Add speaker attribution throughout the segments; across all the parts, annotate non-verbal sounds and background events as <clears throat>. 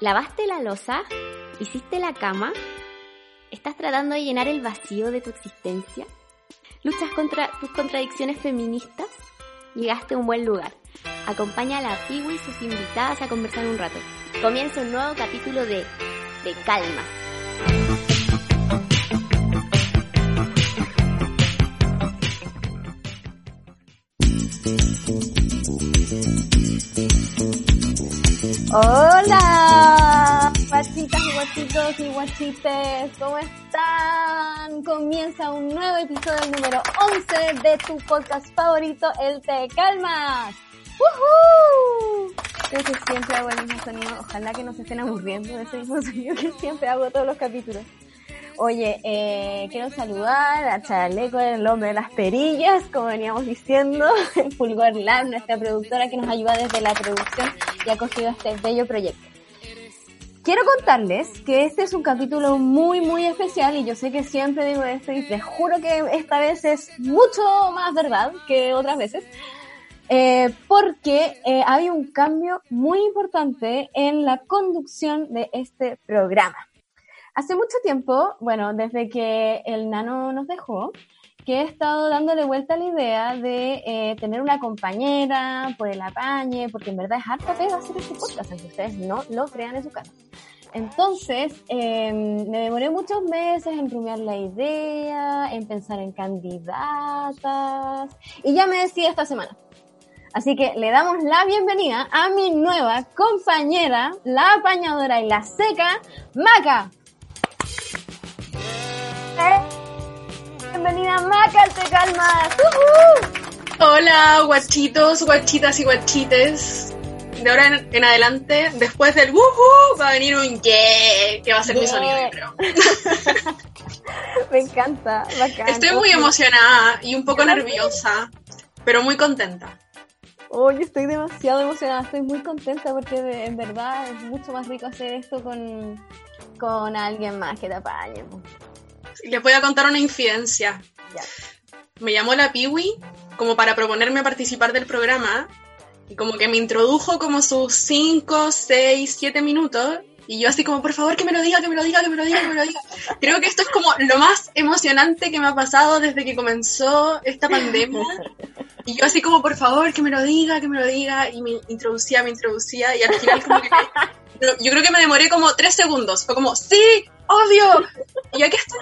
Speaker 1: ¿Lavaste la losa? ¿Hiciste la cama? ¿Estás tratando de llenar el vacío de tu existencia? ¿Luchas contra tus contradicciones feministas? Llegaste a un buen lugar. Acompaña a la Piwi y sus invitadas a conversar un rato. Comienza un nuevo capítulo de De Calma. Hola, guachitas y guachitos y guachites, ¿cómo están? Comienza un nuevo episodio número 11 de tu podcast favorito, el Te Calmas. ¡Woohoo! Que siempre hago el mismo sonido, ojalá que no se estén aburriendo de ese mismo sonido que siempre hago todos los capítulos. Oye, eh, quiero saludar a Chaleco, el hombre de las perillas, como veníamos diciendo, <laughs> Fulgor Lab, nuestra productora que nos ayuda desde la producción y ha cogido este bello proyecto. Quiero contarles que este es un capítulo muy, muy especial y yo sé que siempre digo esto y les juro que esta vez es mucho más verdad que otras veces, eh, porque eh, hay un cambio muy importante en la conducción de este programa. Hace mucho tiempo, bueno, desde que el nano nos dejó, que he estado dándole vuelta a la idea de eh, tener una compañera por el apañe, porque en verdad es harta pega hacer este podcast, aunque ustedes no lo crean en su casa. Entonces, eh, me demoré muchos meses en rumiar la idea, en pensar en candidatas, y ya me decidí esta semana. Así que le damos la bienvenida a mi nueva compañera, la apañadora y la seca, Maca. Bienvenida Maca, te calmas.
Speaker 2: Hola, guachitos, guachitas y guachites. De ahora en, en adelante, después del wuhu, va a venir un yeah, que va a ser mi sonido, creo. <laughs>
Speaker 1: Me encanta, bacán.
Speaker 2: Estoy muy emocionada y un poco nerviosa, pero muy contenta.
Speaker 1: Oye, estoy demasiado emocionada, estoy muy contenta porque en verdad es mucho más rico hacer esto con, con alguien más que te apañe.
Speaker 2: Les voy a contar una infidencia.
Speaker 1: Ya.
Speaker 2: Me llamó la Piwi como para proponerme participar del programa y como que me introdujo como sus 5, 6, 7 minutos y yo así como, por favor, que me lo diga, que me lo diga, que me lo diga, que me lo diga. Creo que esto es como lo más emocionante que me ha pasado desde que comenzó esta pandemia. Y yo así como, por favor, que me lo diga, que me lo diga. Y me introducía, me introducía y al final como que... yo creo que me demoré como 3 segundos. Fue como, sí, obvio. Y aquí estoy.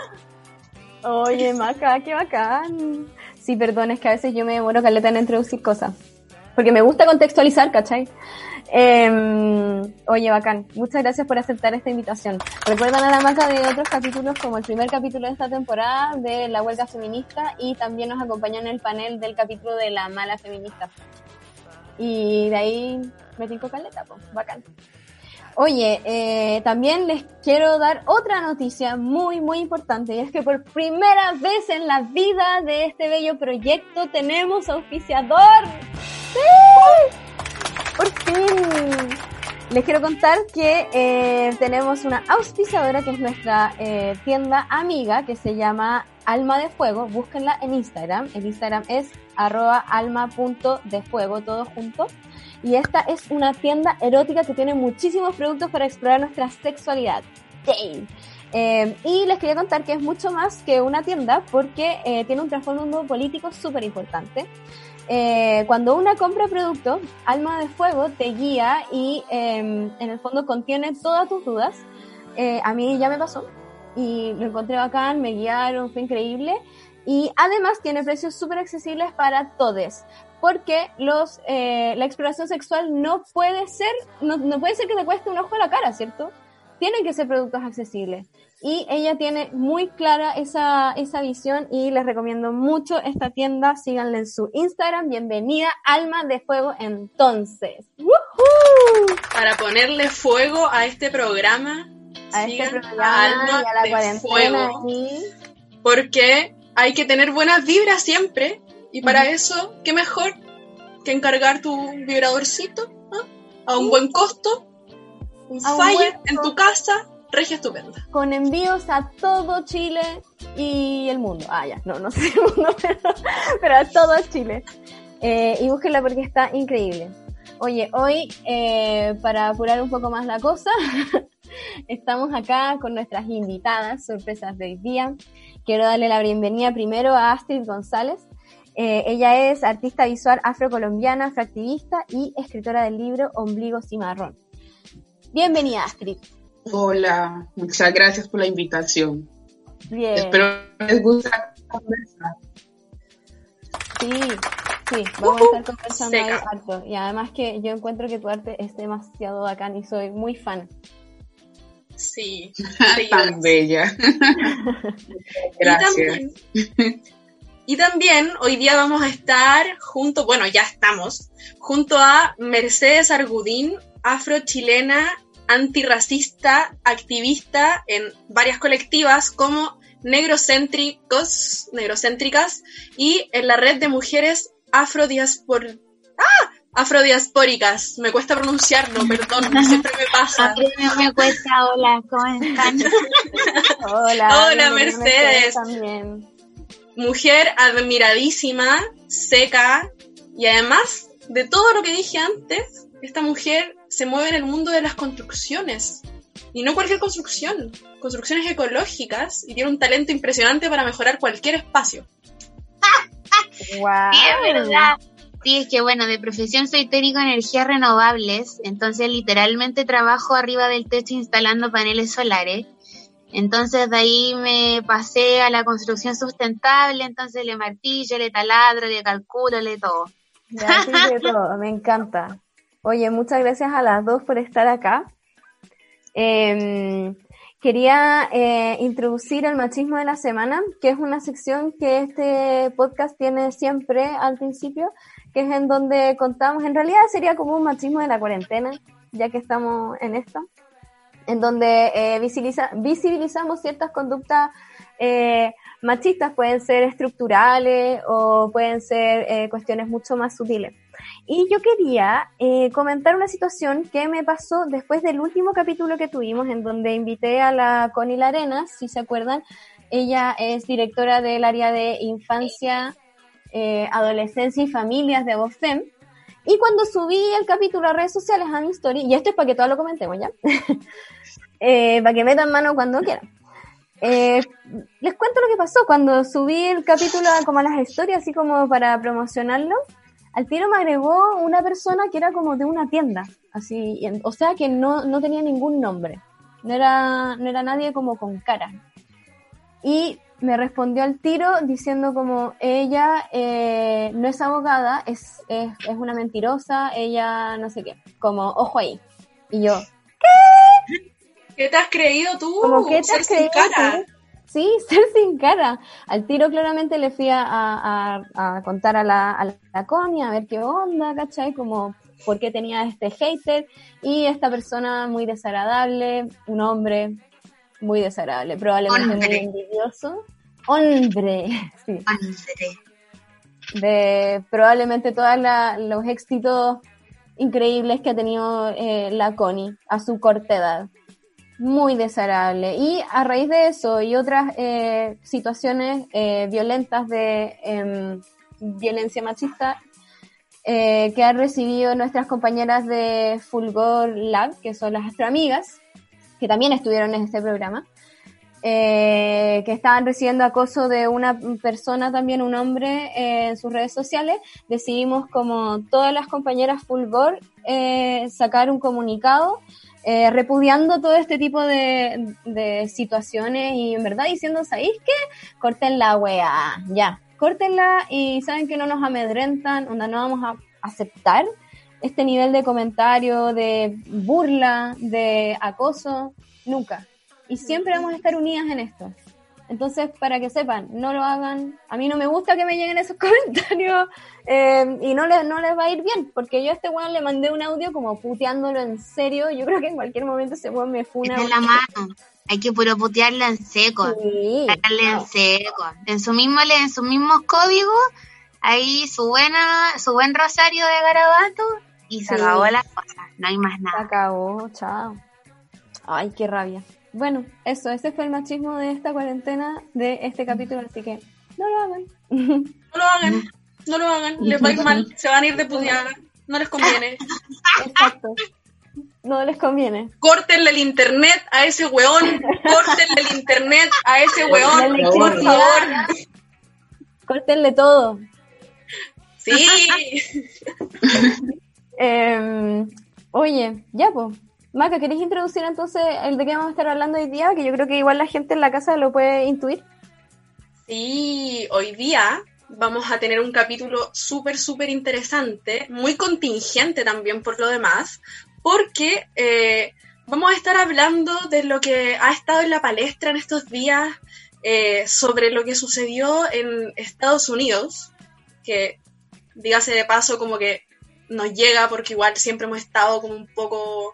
Speaker 1: Oye, Maca, qué bacán. Sí, perdón, es que a veces yo me demoro caleta en introducir cosas. Porque me gusta contextualizar, ¿cachai? Eh, oye, bacán. Muchas gracias por aceptar esta invitación. Recuerdan a la Maca de otros capítulos, como el primer capítulo de esta temporada de la huelga feminista y también nos acompañó en el panel del capítulo de la mala feminista. Y de ahí me tinco caleta, pues, bacán. Oye, eh, también les quiero dar otra noticia muy, muy importante, y es que por primera vez en la vida de este bello proyecto tenemos auspiciador. ¡Sí! Por fin. Les quiero contar que eh, tenemos una auspiciadora que es nuestra eh, tienda amiga que se llama Alma de Fuego. Búsquenla en Instagram. El Instagram es arroba alma.defuego, todo junto. Y esta es una tienda erótica que tiene muchísimos productos para explorar nuestra sexualidad. Eh, y les quería contar que es mucho más que una tienda porque eh, tiene un trasfondo político súper importante. Eh, cuando una compra producto, Alma de Fuego te guía y eh, en el fondo contiene todas tus dudas. A mí ya me pasó y lo encontré bacán, me guiaron, fue increíble. Y además tiene precios súper accesibles para todos porque los, eh, la exploración sexual no puede ser, no, no puede ser que te cueste un ojo a la cara, ¿cierto? tienen que ser productos accesibles. Y ella tiene muy clara esa, esa visión y les recomiendo mucho esta tienda. Síganle en su Instagram. Bienvenida, Alma de Fuego, entonces.
Speaker 2: Para ponerle fuego a este programa,
Speaker 1: a este programa Alma y a la cuarentena.
Speaker 2: Porque hay que tener buenas vibras siempre. Y para eso, ¿qué mejor que encargar tu vibradorcito a un buen costo? Un fire en tu casa regia estupenda.
Speaker 1: Con envíos a todo Chile y el mundo. Ah, ya, no, no sé el mundo, <laughs> pero, a todo Chile. Eh, y búsquenla porque está increíble. Oye, hoy, eh, para apurar un poco más la cosa, <laughs> estamos acá con nuestras invitadas, sorpresas de hoy día. Quiero darle la bienvenida primero a Astrid González. Eh, ella es artista visual afrocolombiana, afroactivista y escritora del libro Ombligo Cimarrón. Bienvenida, Astrid.
Speaker 3: Hola, muchas gracias por la invitación.
Speaker 1: Bien.
Speaker 3: Espero les guste conversar.
Speaker 1: Sí, sí, vamos a estar conversando ahí harto. Y además que yo encuentro que tu arte es demasiado bacán y soy muy fan.
Speaker 2: Sí, <laughs>
Speaker 3: tan bella. <laughs> Gracias.
Speaker 2: Y también, hoy día vamos a estar junto, bueno, ya estamos, junto a Mercedes Argudín, afro-chilena antirracista, activista en varias colectivas como negrocéntricos, negrocéntricas y en la red de mujeres afrodiaspor ¡Ah! afrodiaspóricas. Me cuesta pronunciarlo, perdón, <laughs> siempre me pasa.
Speaker 4: A mí me cuesta, hola, ¿cómo están? <laughs>
Speaker 1: hola,
Speaker 2: hola Mercedes.
Speaker 1: También.
Speaker 2: Mujer admiradísima, seca y además de todo lo que dije antes, esta mujer se mueve en el mundo de las construcciones. Y no cualquier construcción, construcciones ecológicas y tiene un talento impresionante para mejorar cualquier espacio.
Speaker 1: wow.
Speaker 4: Sí, es verdad. Sí, es que bueno, de profesión soy técnico en energías renovables, entonces literalmente trabajo arriba del techo instalando paneles solares. Entonces de ahí me pasé a la construcción sustentable, entonces le martillo, le taladro, le calculo, le todo.
Speaker 1: de <laughs> todo, me encanta. Oye, muchas gracias a las dos por estar acá. Em, quería eh, introducir el machismo de la semana, que es una sección que este podcast tiene siempre al principio, que es en donde contamos, en realidad sería como un machismo de la cuarentena, ya que estamos en esto, en donde eh, visibilizamos ciertas conductas eh, machistas, pueden ser estructurales o pueden ser cuestiones mucho más sutiles. Y yo quería eh, comentar una situación que me pasó después del último capítulo que tuvimos, en donde invité a la Connie Larena, si se acuerdan. Ella es directora del área de infancia, eh, adolescencia y familias de VOFEM. Y cuando subí el capítulo a redes sociales, a mi story, y esto es para que todo lo comentemos ya, <laughs> eh, para que metan mano cuando quieran. les cuento lo que pasó cuando subí el capítulo como a las historias, así como para promocionarlo al tiro me agregó una persona que era como de una tienda, así, o sea que no, no tenía ningún nombre, no era, no era nadie como con cara. Y me respondió al tiro diciendo como ella eh, no es abogada, es, es, es, una mentirosa, ella no sé qué, como ojo ahí. Y yo, ¿qué?
Speaker 2: ¿Qué te has creído tú?
Speaker 1: Como, ¿qué te has creído cara? Sí, <laughs> ser sin cara. Al tiro claramente le fui a, contar a la, a la Connie, a ver qué onda, ¿cachai? Como por qué tenía este hater y esta persona muy desagradable, un hombre muy desagradable, probablemente muy envidioso. Hombre, <laughs> sí.
Speaker 4: Hombre.
Speaker 1: De probablemente todos los éxitos increíbles que ha tenido eh, la Connie a su corta edad muy desagradable. Y a raíz de eso y otras eh, situaciones eh, violentas de em, violencia machista eh, que han recibido nuestras compañeras de Fulgor Lab, que son las astroamigas, que también estuvieron en este programa, que estaban recibiendo acoso de una persona, también un hombre, en sus redes sociales, decidimos como todas las compañeras Fulgor sacar un comunicado eh, repudiando todo este tipo de, de, situaciones y en verdad diciendo, ¿sabéis qué? Corten la wea, ya, córtenla y saben que no nos amedrentan, onda no vamos a aceptar este nivel de comentario, de burla, de acoso, nunca. Y siempre vamos a estar unidas en esto. Entonces, para que sepan, no lo hagan. A mí no me gusta que me lleguen esos <laughs> comentarios eh, y no les, no les va a ir bien, porque yo a este weón le mandé un audio como puteándolo en serio. Yo creo que en cualquier momento ese weón me funa.
Speaker 4: Es la mano. Hay que puro putearla en seco. Sí, en seco. En su mismo, en sus mismos códigos, ahí su buena, su buen rosario de garabato y se acabó la cosa. No hay más nada.
Speaker 1: Se acabó, chao. Ay, qué rabia. Bueno, eso, ese fue el machismo de esta cuarentena, de este capítulo, así que no lo hagan.
Speaker 2: No lo hagan, no lo hagan, les va a ir mal, se van a ir de no les conviene.
Speaker 1: Exacto. No les conviene.
Speaker 2: Córtenle el internet a ese weón, córtenle el internet a ese weón, por favor.
Speaker 1: Córtenle todo.
Speaker 2: Sí. <laughs>
Speaker 1: eh, oye, ya pues Maca, ¿queréis introducir entonces el de qué vamos a estar hablando hoy día? Que yo creo que igual la gente en la casa lo puede intuir.
Speaker 2: Sí, hoy día vamos a tener un capítulo súper, súper interesante, muy contingente también por lo demás, porque eh, vamos a estar hablando de lo que ha estado en la palestra en estos días eh, sobre lo que sucedió en Estados Unidos, que dígase de paso como que nos llega porque igual siempre hemos estado como un poco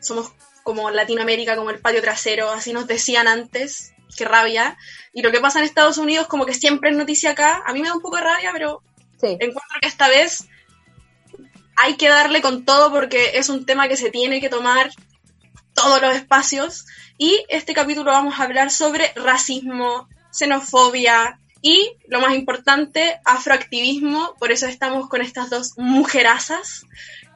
Speaker 2: somos como Latinoamérica, como el patio trasero, así nos decían antes, qué rabia. Y lo que pasa en Estados Unidos, como que siempre es noticia acá, a mí me da un poco de rabia, pero encuentro que esta vez hay que darle con todo porque es un tema que se tiene que tomar todos los espacios. Y este capítulo vamos a hablar sobre racismo, xenofobia y, lo más importante, afroactivismo. Por eso estamos con estas dos mujerazas.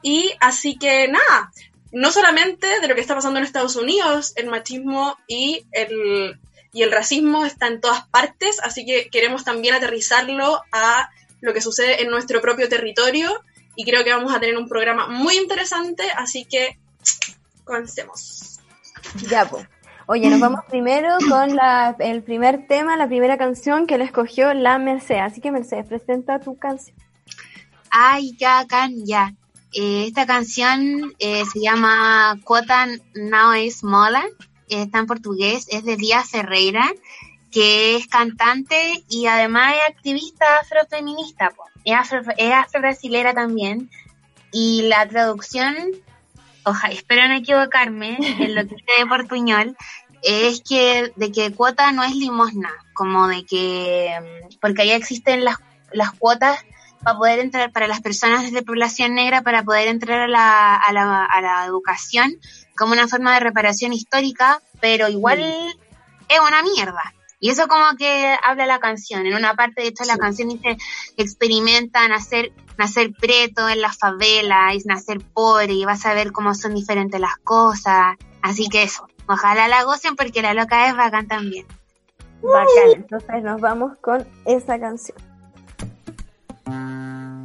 Speaker 2: Y así que nada, no solamente de lo que está pasando en Estados Unidos, el machismo y el, y el racismo está en todas partes, así que queremos también aterrizarlo a lo que sucede en nuestro propio territorio y creo que vamos a tener un programa muy interesante, así que comencemos.
Speaker 1: Ya, pues. Oye, nos vamos primero con la, el primer tema, la primera canción que le escogió la Mercedes. Así que Mercedes, presenta tu canción.
Speaker 4: Ay, ya, can, ya. Eh, esta canción eh, se llama Quota Now is Mola, está en portugués, es de Díaz Ferreira, que es cantante y además es activista afrofeminista, afro, es afro-brasilera también. Y la traducción, ojalá, espero no equivocarme en lo que dice de portuñol, es que de que cuota no es limosna, como de que, porque ahí existen las, las cuotas para poder entrar, para las personas de población negra, para poder entrar a la, a la, a la educación como una forma de reparación histórica, pero igual es una mierda. Y eso como que habla la canción. En una parte, de hecho, la canción dice que experimentan nacer, nacer preto en las favelas, y nacer pobre, y vas a ver cómo son diferentes las cosas. Así que eso, ojalá la gocen porque la loca es bacán también.
Speaker 1: Bacán, entonces nos vamos con esa canción.
Speaker 5: 嗯。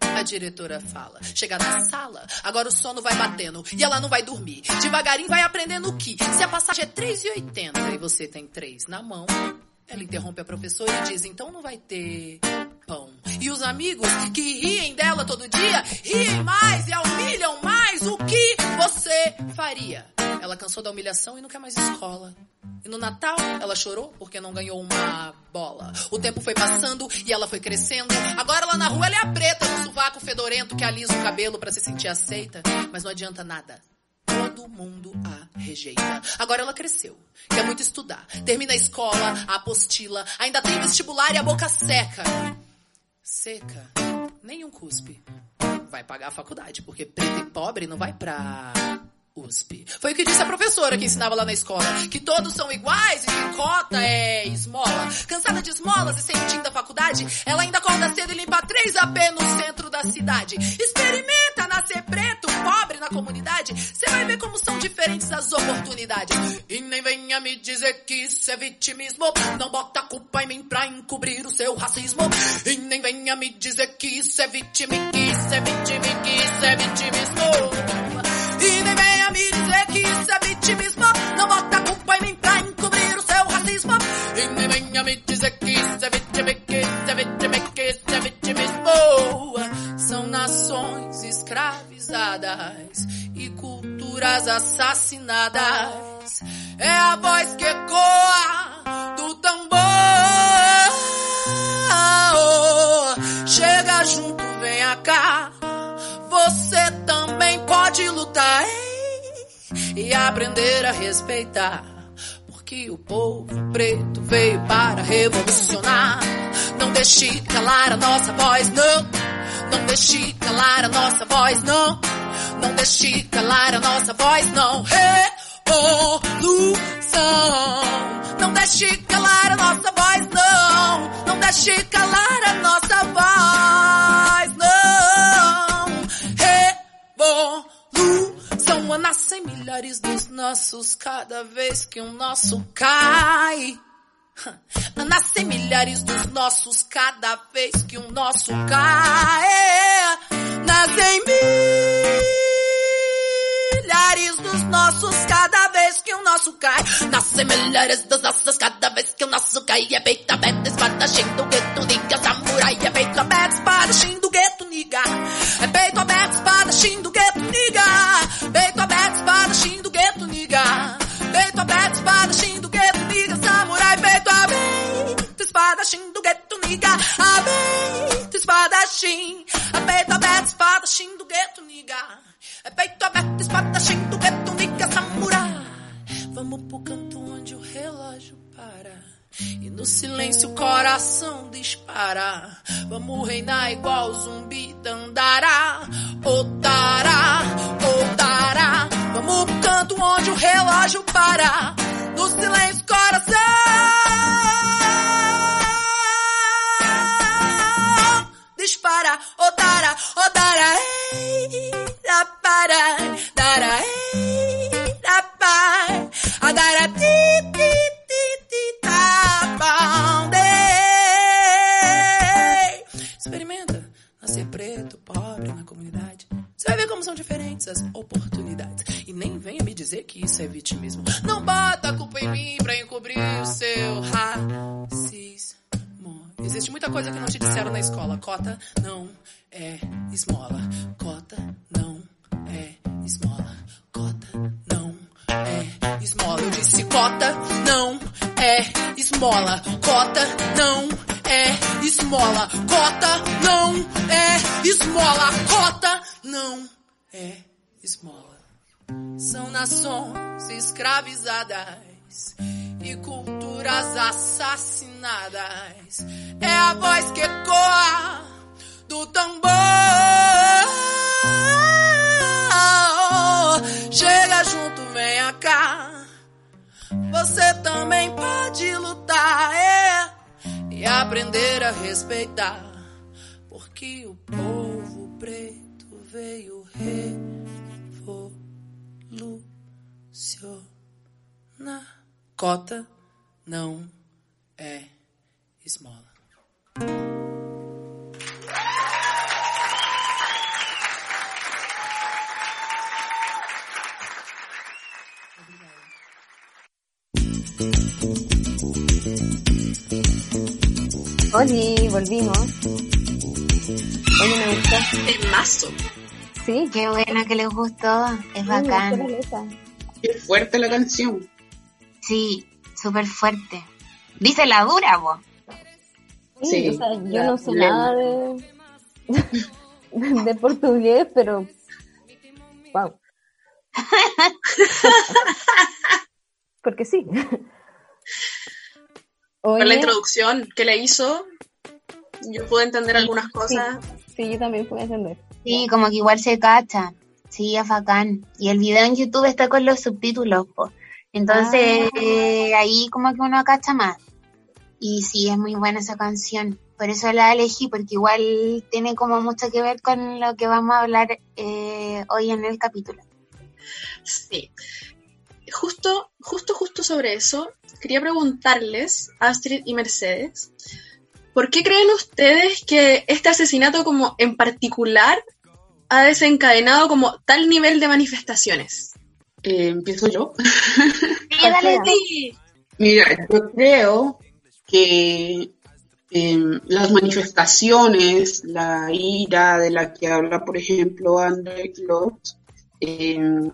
Speaker 5: A diretora fala. Chega na sala, agora o sono vai batendo e ela não vai dormir. Devagarinho vai aprendendo que se a passagem é 3,80 e você tem 3 na mão, ela interrompe a professora e diz: então não vai ter pão. E os amigos que riem dela todo dia, riem mais e a humilham mais. O que você faria? Ela cansou da humilhação e não quer mais escola. E no Natal ela chorou porque não ganhou uma bola. O tempo foi passando e ela foi crescendo. Agora lá na rua ela é a preta no sovaco fedorento que alisa o cabelo para se sentir aceita. Mas não adianta nada. Todo mundo a rejeita. Agora ela cresceu, quer muito estudar. Termina a escola, a apostila, ainda tem vestibular e a boca seca. Seca, nenhum cuspe. Vai pagar a faculdade, porque preto e pobre não vai pra USP. Foi o que disse a professora que ensinava lá na escola. Que todos são iguais e que cota é esmola. Cansada de esmolas e sem da faculdade, ela ainda acorda cedo e limpa 3 AP no centro da cidade. Experimenta nascer preto, pobre na comunidade. Você vai ver como são diferentes as oportunidades. E nem venha me dizer que isso é vitimismo. Não bota culpa em mim pra encobrir o seu racismo. E nem venha me dizer que isso é vitimi, que isso é vitimi, que isso é vitimismo. E nem venha me dizer que isso é vitimismo. Não bota culpa em mim pra encobrir o seu racismo. E nem venha me dizer que isso é vitimi, que isso é vitimi, que isso é vitimismo. São nações e culturas assassinadas. É a voz que ecoa do tambor. Chega junto, venha cá. Você também pode lutar ei, e aprender a respeitar. Porque o povo preto veio para revolucionar. Não deixe calar a nossa voz, não. Não deixe calar a nossa voz, não. Não deixe calar a nossa voz, não. Revolução. Não deixe calar a nossa voz, não. Não deixe calar a nossa voz, <laughs> nossos cada vez que um nosso cai. Nascem milhares dos nossos cada vez que um nosso cai. Nascem milhares dos nossos cada vez que o nosso cai. Nascem milhares dos nossos cada vez que o nosso cai. É peito aberto, espadachim do gueto, niga, samurai. É peito aberto, espadachim do gueto, niga. É peito aberto, espadachim do gueto, niga. Peito aberto, espadachim do gueto, espadachim do gueto, niga, samurai. Peito aberto, espadachim do gueto, niga. Aberto, espadachim. É peito aberto, espadachim do gueto, niga. É peito aberto, espadachim do gueto, niga, samurai. Vamos pro canto onde o relógio para. E no silêncio o coração dispara. Vamos reinar igual zumbi dandará. Otará, otará. Vamos pro canto onde o relógio para. No silêncio coração dispara. Otará, otará. Ei, da para, dará, ei, da pa. Adara, ti, ti, ti, ti, tá. Experimenta nascer preto, pobre na comunidade. Você vai ver como são diferentes as oportunidades. E nem venha me dizer que isso é vitimismo. Não bota a culpa em mim pra encobrir o seu racismo. Existe muita coisa que não te disseram na escola. Cota não é esmola. Cota não é esmola. Cota não é esmola. Eu disse cota não é esmola. Cota não é esmola. Cota não é esmola. Cota não é esmola. São nações escravizadas e culturas assassinadas. É a voz que ecoa do tambor. Chega junto, venha cá. Você também pode lutar é, e aprender a respeitar. Porque o povo preto veio revolucionar. Cota não é esmola.
Speaker 1: Oli, volvimos. Oye, me gustó.
Speaker 2: Temazo.
Speaker 1: Sí.
Speaker 4: Qué bueno que les gustó, es
Speaker 1: Sí,
Speaker 4: bacán.
Speaker 3: Fuerte la canción.
Speaker 4: Sí, súper fuerte. Dice la dura, vos.
Speaker 1: Sí,
Speaker 3: Sí,
Speaker 1: o sea, yo no sé nada de, <laughs> de portugués, pero wow. <laughs> Porque sí.
Speaker 2: Por la
Speaker 1: Oye,
Speaker 2: introducción que le hizo, yo pude entender algunas cosas.
Speaker 1: sí, yo también puedo entender.
Speaker 4: Sí, como que igual se cacha. Sí, es bacán. Y el video en YouTube está con los subtítulos, po. Entonces,
Speaker 1: Ah.
Speaker 4: eh, ahí como que uno cacha más. Y sí, es muy buena esa canción. Por eso la elegí, porque igual tiene como mucho que ver con lo que vamos a hablar eh, hoy en el capítulo.
Speaker 2: Sí. Justo, justo, justo sobre eso, quería preguntarles, Astrid y Mercedes, ¿por qué creen ustedes que este asesinato como en particular ha desencadenado como tal nivel de manifestaciones?
Speaker 3: Eh, Empiezo yo.
Speaker 4: Sí, <laughs> dale, sí.
Speaker 3: Mira, yo creo que em, las manifestaciones, la ira de la que habla, por ejemplo, André Klotz, em,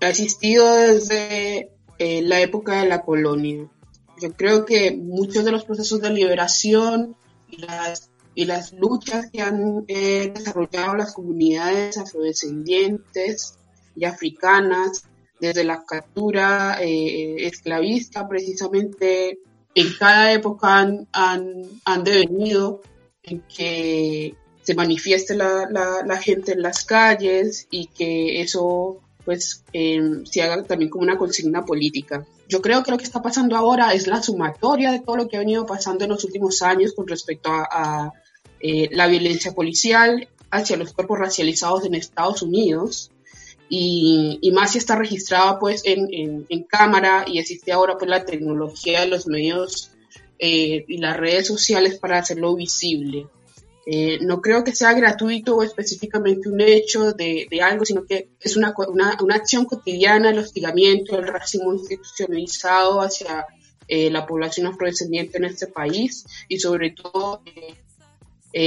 Speaker 3: ha existido desde eh, la época de la colonia. Yo creo que muchos de los procesos de liberación y las, y las luchas que han eh, desarrollado las comunidades afrodescendientes y africanas, desde la captura eh, esclavista, precisamente en cada época han, han, han devenido en que se manifieste la, la, la gente en las calles y que eso pues eh, se haga también como una consigna política. Yo creo que lo que está pasando ahora es la sumatoria de todo lo que ha venido pasando en los últimos años con respecto a, a eh, la violencia policial hacia los cuerpos racializados en Estados Unidos y, y más si está registrada pues en, en, en, cámara y existe ahora pues la tecnología de los medios eh, y las redes sociales para hacerlo visible. Eh, no creo que sea gratuito o específicamente un hecho de, de algo, sino que es una, una, una, acción cotidiana, el hostigamiento, el racismo institucionalizado hacia eh, la población afrodescendiente en este país y sobre todo eh,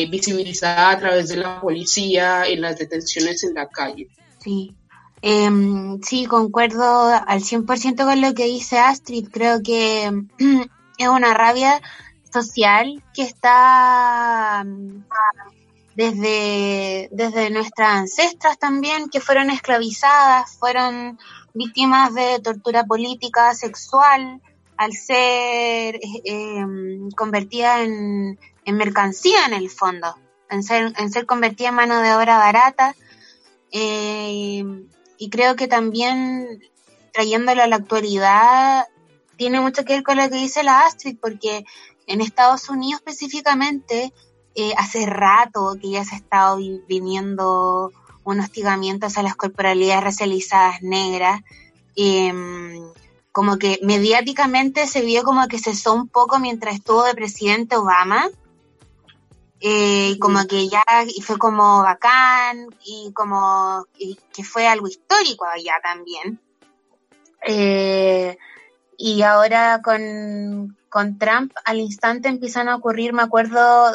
Speaker 3: visibilizada a través de la policía en las detenciones en la calle.
Speaker 4: Sí, eh, sí, concuerdo al 100% con lo que dice Astrid. Creo que <clears throat> es una rabia social que está desde, desde nuestras ancestras también, que fueron esclavizadas, fueron víctimas de tortura política, sexual, al ser eh, convertida en, en, mercancía en el fondo, en ser, en ser convertida en mano de obra barata. Eh, y creo que también trayéndolo a la actualidad tiene mucho que ver con lo que dice la Astrid, porque en Estados Unidos específicamente eh, hace rato que ya se ha estado vi viniendo un hostigamiento hacia las corporalidades racializadas negras. Eh, como que mediáticamente se vio como que cesó un poco mientras estuvo de presidente Obama. Eh, y como que ya y fue como bacán y como y que fue algo histórico allá también. Eh, y ahora con, con Trump al instante empiezan a ocurrir, me acuerdo,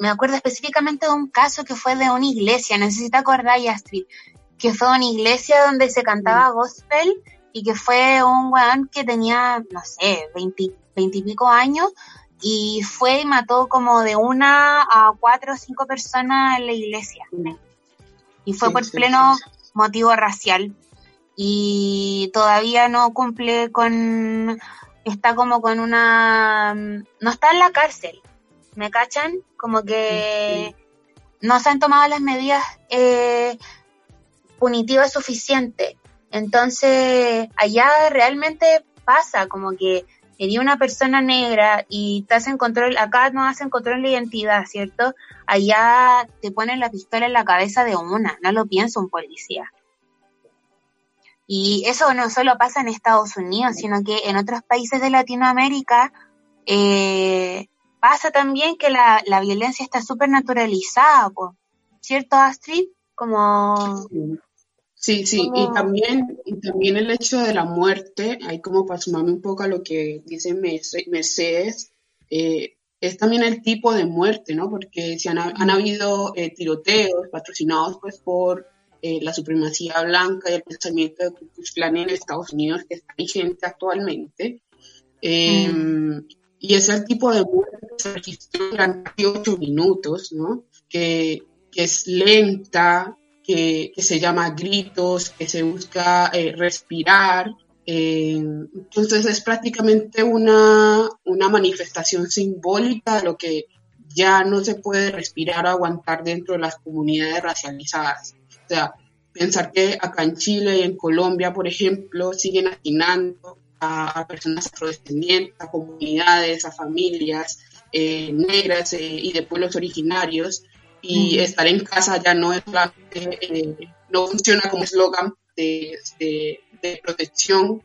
Speaker 4: me acuerdo específicamente de un caso que fue de una iglesia, no sé si te acordás, Astrid, que fue una iglesia donde se cantaba gospel y que fue un weón que tenía, no sé, veintipico años y fue y mató como de una a cuatro o cinco personas en la iglesia. Y fue
Speaker 3: Sí,
Speaker 4: por
Speaker 3: sí,
Speaker 4: pleno
Speaker 3: sí,
Speaker 4: motivo racial. Y todavía no cumple con, está como con una, no está en la cárcel, ¿me cachan? Como que no se han tomado las medidas eh, punitivas suficientes. Entonces, allá realmente pasa como que herí una persona negra y te hacen control, acá no hacen control de identidad, ¿cierto? Allá te ponen la pistola en la cabeza de una, no lo piensa un policía. Y eso no solo pasa en Estados Unidos, sino que en otros países de Latinoamérica eh, pasa también que la, la violencia está súper naturalizada. ¿cierto, Astrid? Como...
Speaker 3: Sí, sí,
Speaker 1: Como-
Speaker 3: y también, y también el hecho de la muerte, ahí como para sumarme un poco a lo que dice Merce- Mercedes, eh, es también el tipo de muerte, ¿no? Porque si han, han habido eh, tiroteos patrocinados pues por eh, la supremacía blanca y el pensamiento de Ku Klan en Estados Unidos que está vigente actualmente. Em, y es el tipo de muerte que se registró durante ocho minutos, ¿no? Que, que es lenta, que, que, se llama gritos, que se busca eh, respirar. Eh, entonces es prácticamente una, una manifestación simbólica de lo que ya no se puede respirar o aguantar dentro de las comunidades racializadas. O sea, pensar que acá en Chile y en Colombia, por ejemplo, siguen asesinando a, personas afrodescendientes, a comunidades, a familias eh, negras eh, y de pueblos originarios. Y estar en casa ya no es eh, no funciona como eslogan de, de, protección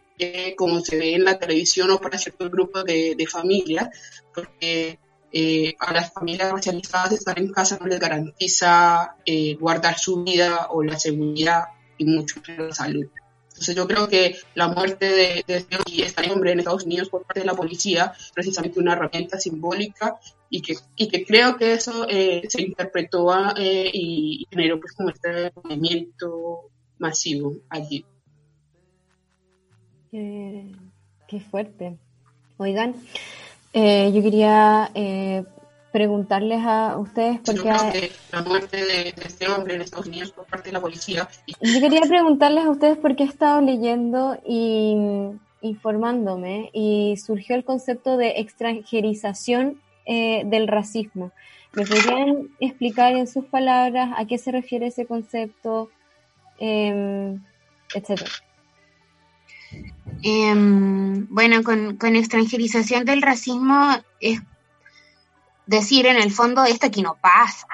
Speaker 3: como se ve en la televisión o para ciertos grupos de, de familias, porque eh, a las familias racializadas estar en casa no les garantiza eh, guardar su vida o la seguridad y mucho menos la salud. Entonces yo creo que la muerte de, de este hombre en Estados Unidos por parte de la policía es precisamente una herramienta simbólica y que, y que creo que eso eh, se interpretó eh, y, generó pues como este movimiento masivo allí.
Speaker 1: Qué, qué fuerte. Oigan, eh, yo quería eh, preguntarles a ustedes porque
Speaker 3: la muerte de, este hombre en Estados Unidos por parte de la policía.
Speaker 1: Yo quería preguntarles a ustedes porque he estado leyendo y informándome y surgió el concepto de extranjerización eh, del racismo. ¿Me podrían explicar en sus palabras a qué se refiere ese concepto, eh, etcétera?
Speaker 4: Em, bueno, con, extranjerización del racismo es decir, en el fondo, esto aquí no pasa.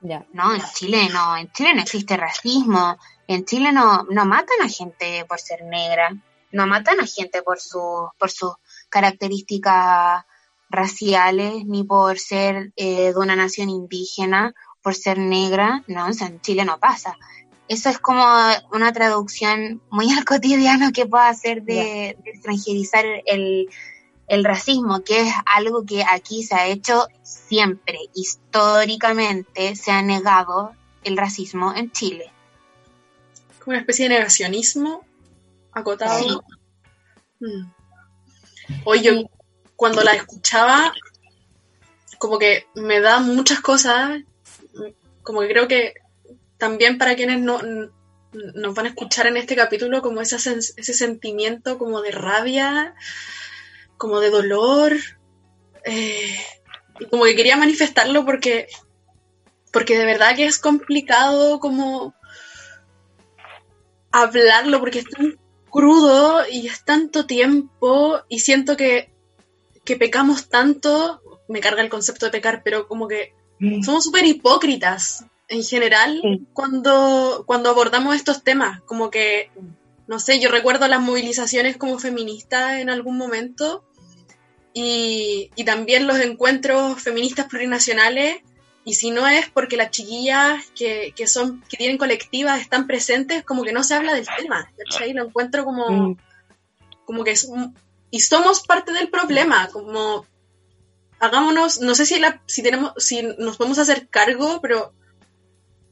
Speaker 4: No, en Chile no, en Chile no existe racismo, en Chile no, no matan a gente por ser negra, no matan a gente por su, por sus características raciales, ni por ser eh, de una nación indígena, por ser negra, no, en Chile no pasa eso es como una traducción muy al <laughs> cotidiano que puedo hacer de, extranjerizar el, racismo, que es algo que aquí se ha hecho siempre, históricamente se ha negado el racismo en Chile.
Speaker 2: Como una especie de negacionismo acotado. Sí. Hmm. Oye, cuando la escuchaba, como que me da muchas cosas, como que creo que también para quienes no, nos van a escuchar en este capítulo, como ese, ese sentimiento como de rabia, como de dolor, eh, como que quería manifestarlo porque, porque de verdad que es complicado como hablarlo, porque es tan crudo y es tanto tiempo y siento que, que pecamos tanto, me carga el concepto de pecar, pero como que mm. somos súper hipócritas en general cuando, cuando abordamos estos temas, como que, no sé, yo recuerdo las movilizaciones como feministas en algún momento y, y también los encuentros feministas plurinacionales y si no es porque las chiquillas que, que, son, que tienen colectivas están presentes, como que no se habla del tema, ¿cachai? Lo encuentro como, mm. como que es, y somos parte del problema, como hagámonos, no sé si la, si tenemos, si nos podemos hacer cargo, pero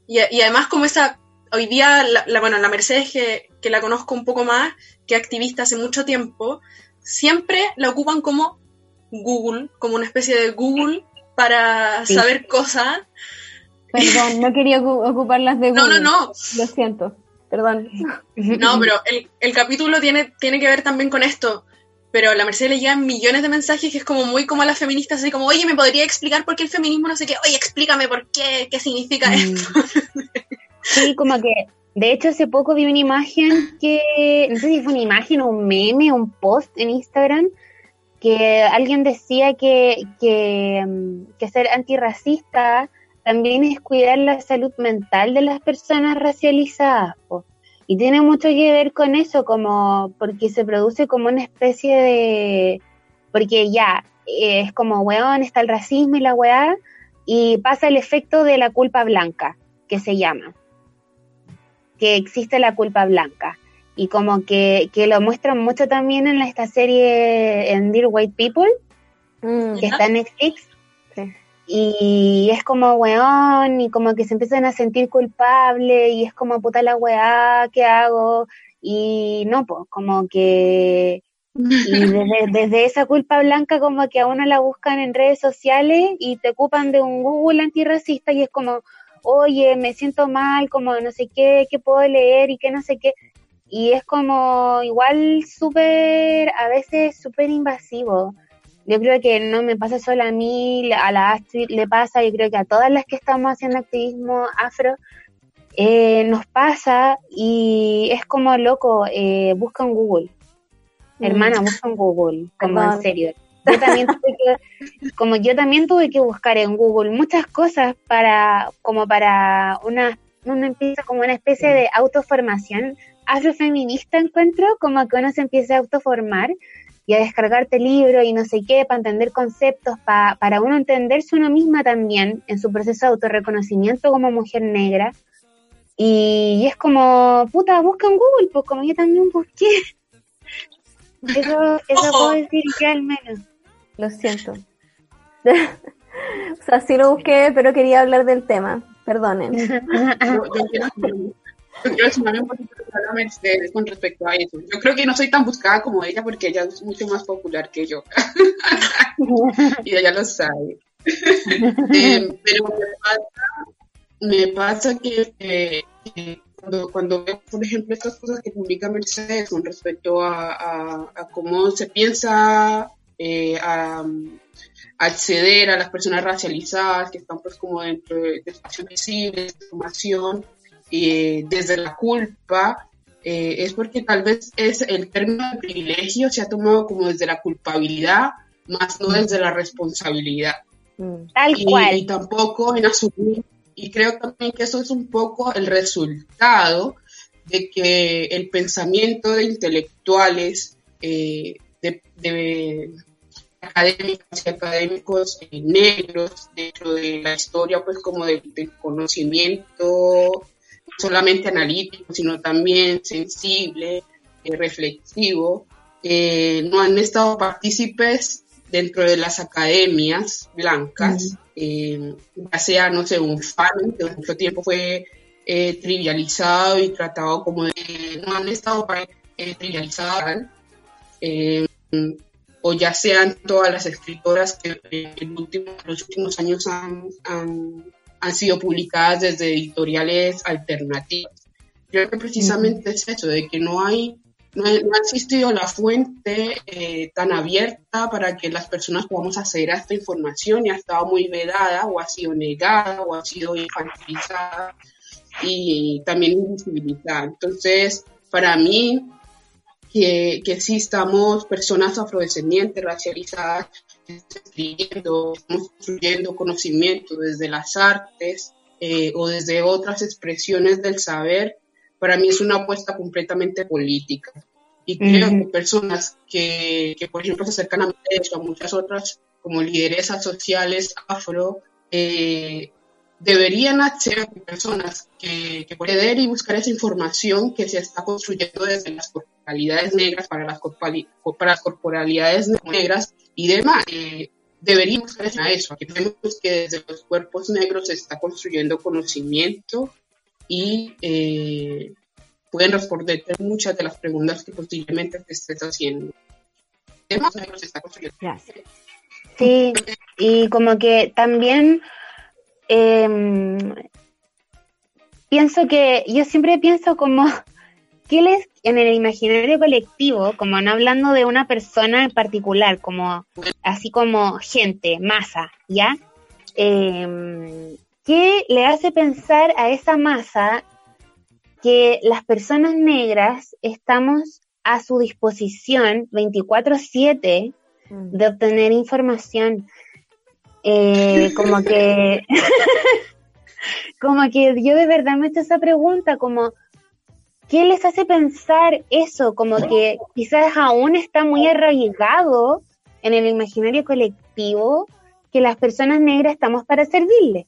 Speaker 2: y, además como esa, hoy día, la, bueno, la Mercedes que, que, la conozco un poco más, que activista hace mucho tiempo, siempre la ocupan como Google, como una especie de Google para saber cosas.
Speaker 1: Perdón, no quería ocuparlas de Google.
Speaker 2: No, no, no.
Speaker 1: Lo siento, perdón.
Speaker 2: No, pero el, el capítulo tiene, tiene que ver también con esto pero a la Mercedes le llegan millones de mensajes que es como muy como a las feministas, así como, oye, ¿me podría explicar por qué el feminismo no sé qué? Oye, explícame por qué, qué significa mm. esto. <laughs>
Speaker 4: Sí, como que, de hecho, hace poco vi una imagen que, no sé si fue una imagen o un meme, un post en Instagram, que alguien decía que, que, mm, que ser antirracista también es cuidar la salud mental de las personas racializadas. Y tiene mucho que ver con eso, como porque se produce como una especie de, porque ya es como, weón, está el racismo y la weá, y pasa el efecto de la culpa blanca, que se llama, que existe la culpa blanca. Y como que, que lo muestran mucho también en esta serie en Dear White People, mm, que está en Netflix. Y es como weón, y como que se empiezan a sentir culpables, y es como puta la weá, ¿qué hago? Y no, pues, como que. Y <laughs> desde, desde esa culpa blanca, como que a uno la buscan en redes sociales y te ocupan de un Google antirracista, y es como, oye, me siento mal, como no sé qué, qué puedo leer y qué no sé qué. Y es como igual súper, a veces súper invasivo. Yo creo que no me pasa solo a mí, a la Astrid le pasa, yo creo que a todas las que estamos haciendo activismo afro, eh, nos pasa y es como loco, eh, busca en Google. Hermana, busca en Google, como en serio. Yo también tuve que, como yo también tuve que buscar en Google muchas cosas para, como para una, uno empieza como una especie de autoformación afrofeminista encuentro, como que uno se empieza a autoformar y a descargarte libros y no sé qué, para entender conceptos, pa- para uno entenderse uno misma también en su proceso de autorreconocimiento como mujer negra. Y, y es como, puta, busca en Google, pues como yo también busqué. <laughs> Eso, eso puedo decir yo al menos.
Speaker 1: Lo siento. <laughs> o sea, sí lo busqué, pero quería hablar del tema. Perdonen. <laughs>
Speaker 3: Yo, quiero sumarme un poquito a Mercedes con respecto a eso. Yo creo que no soy tan buscada como ella porque ella es mucho más popular que yo. <laughs> y ella lo sabe. <laughs> Eh, pero me pasa, me pasa que, eh, cuando, cuando veo, por ejemplo, estas cosas que publica Mercedes con respecto a, cómo se piensa eh, acceder a las personas racializadas que están pues como dentro de, de espacios visibles, de formación, eh, desde la culpa, eh, es porque tal vez es el término de privilegio se ha tomado como desde la culpabilidad, más no desde la responsabilidad
Speaker 1: Mm.
Speaker 4: Tal
Speaker 3: y,
Speaker 4: cual.
Speaker 3: y tampoco en asumir, y creo también que eso es un poco el resultado de que el pensamiento de intelectuales, eh, de, de académicos y académicos eh, negros dentro de la historia, pues como del conocimiento no solamente analítico, sino también sensible, eh, reflexivo, eh, no han estado partícipes dentro de las academias blancas, eh, ya sea, no sé, un fan que mucho tiempo fue trivializado y tratado como de, no han estado trivializadas, o ya sean todas las escritoras que en los últimos años han, han, han sido publicadas desde editoriales alternativas. Creo que precisamente es eso, de que no hay no, ha- no ha existido la fuente eh, tan abierta para que las personas podamos acceder a esta información y ha estado muy vedada o ha sido negada o ha sido infantilizada y también invisibilizada. Entonces, para mí, que, que sí estamos personas afrodescendientes, racializadas, escribiendo, estamos construyendo conocimiento desde las artes eh, o desde otras expresiones del saber, para mí es una apuesta completamente política. Y creo
Speaker 4: Ujú.
Speaker 3: que personas que, que, por ejemplo, se acercan a a muchas otras como lideresas sociales afro, eh, deberían ser personas que, que pueden y buscar esa información que se está construyendo desde las corporalidades negras para las, para las corporalidades negras y demás. Eh, deberían buscar a eso, que vemos que desde los cuerpos negros se está construyendo conocimiento y eh, pueden responder muchas de las preguntas que posiblemente te estés haciendo. Temas negros se está construyendo.
Speaker 1: Gracias.
Speaker 4: Sí, y como que también em, pienso que yo siempre pienso como <laughs> ¿qué les en el imaginario colectivo, como no hablando de una persona en particular, como así como gente, masa, ¿ya? Em, ¿Qué le hace pensar a esa masa que las personas negras estamos a su disposición 24/7
Speaker 1: Mm.
Speaker 4: de obtener información. Eh, <laughs> como que, <laughs> como que yo de verdad me he hecho esa pregunta, como, ¿qué les hace pensar eso? Como que quizás aún está muy arraigado en el imaginario colectivo que las personas negras estamos para servirle.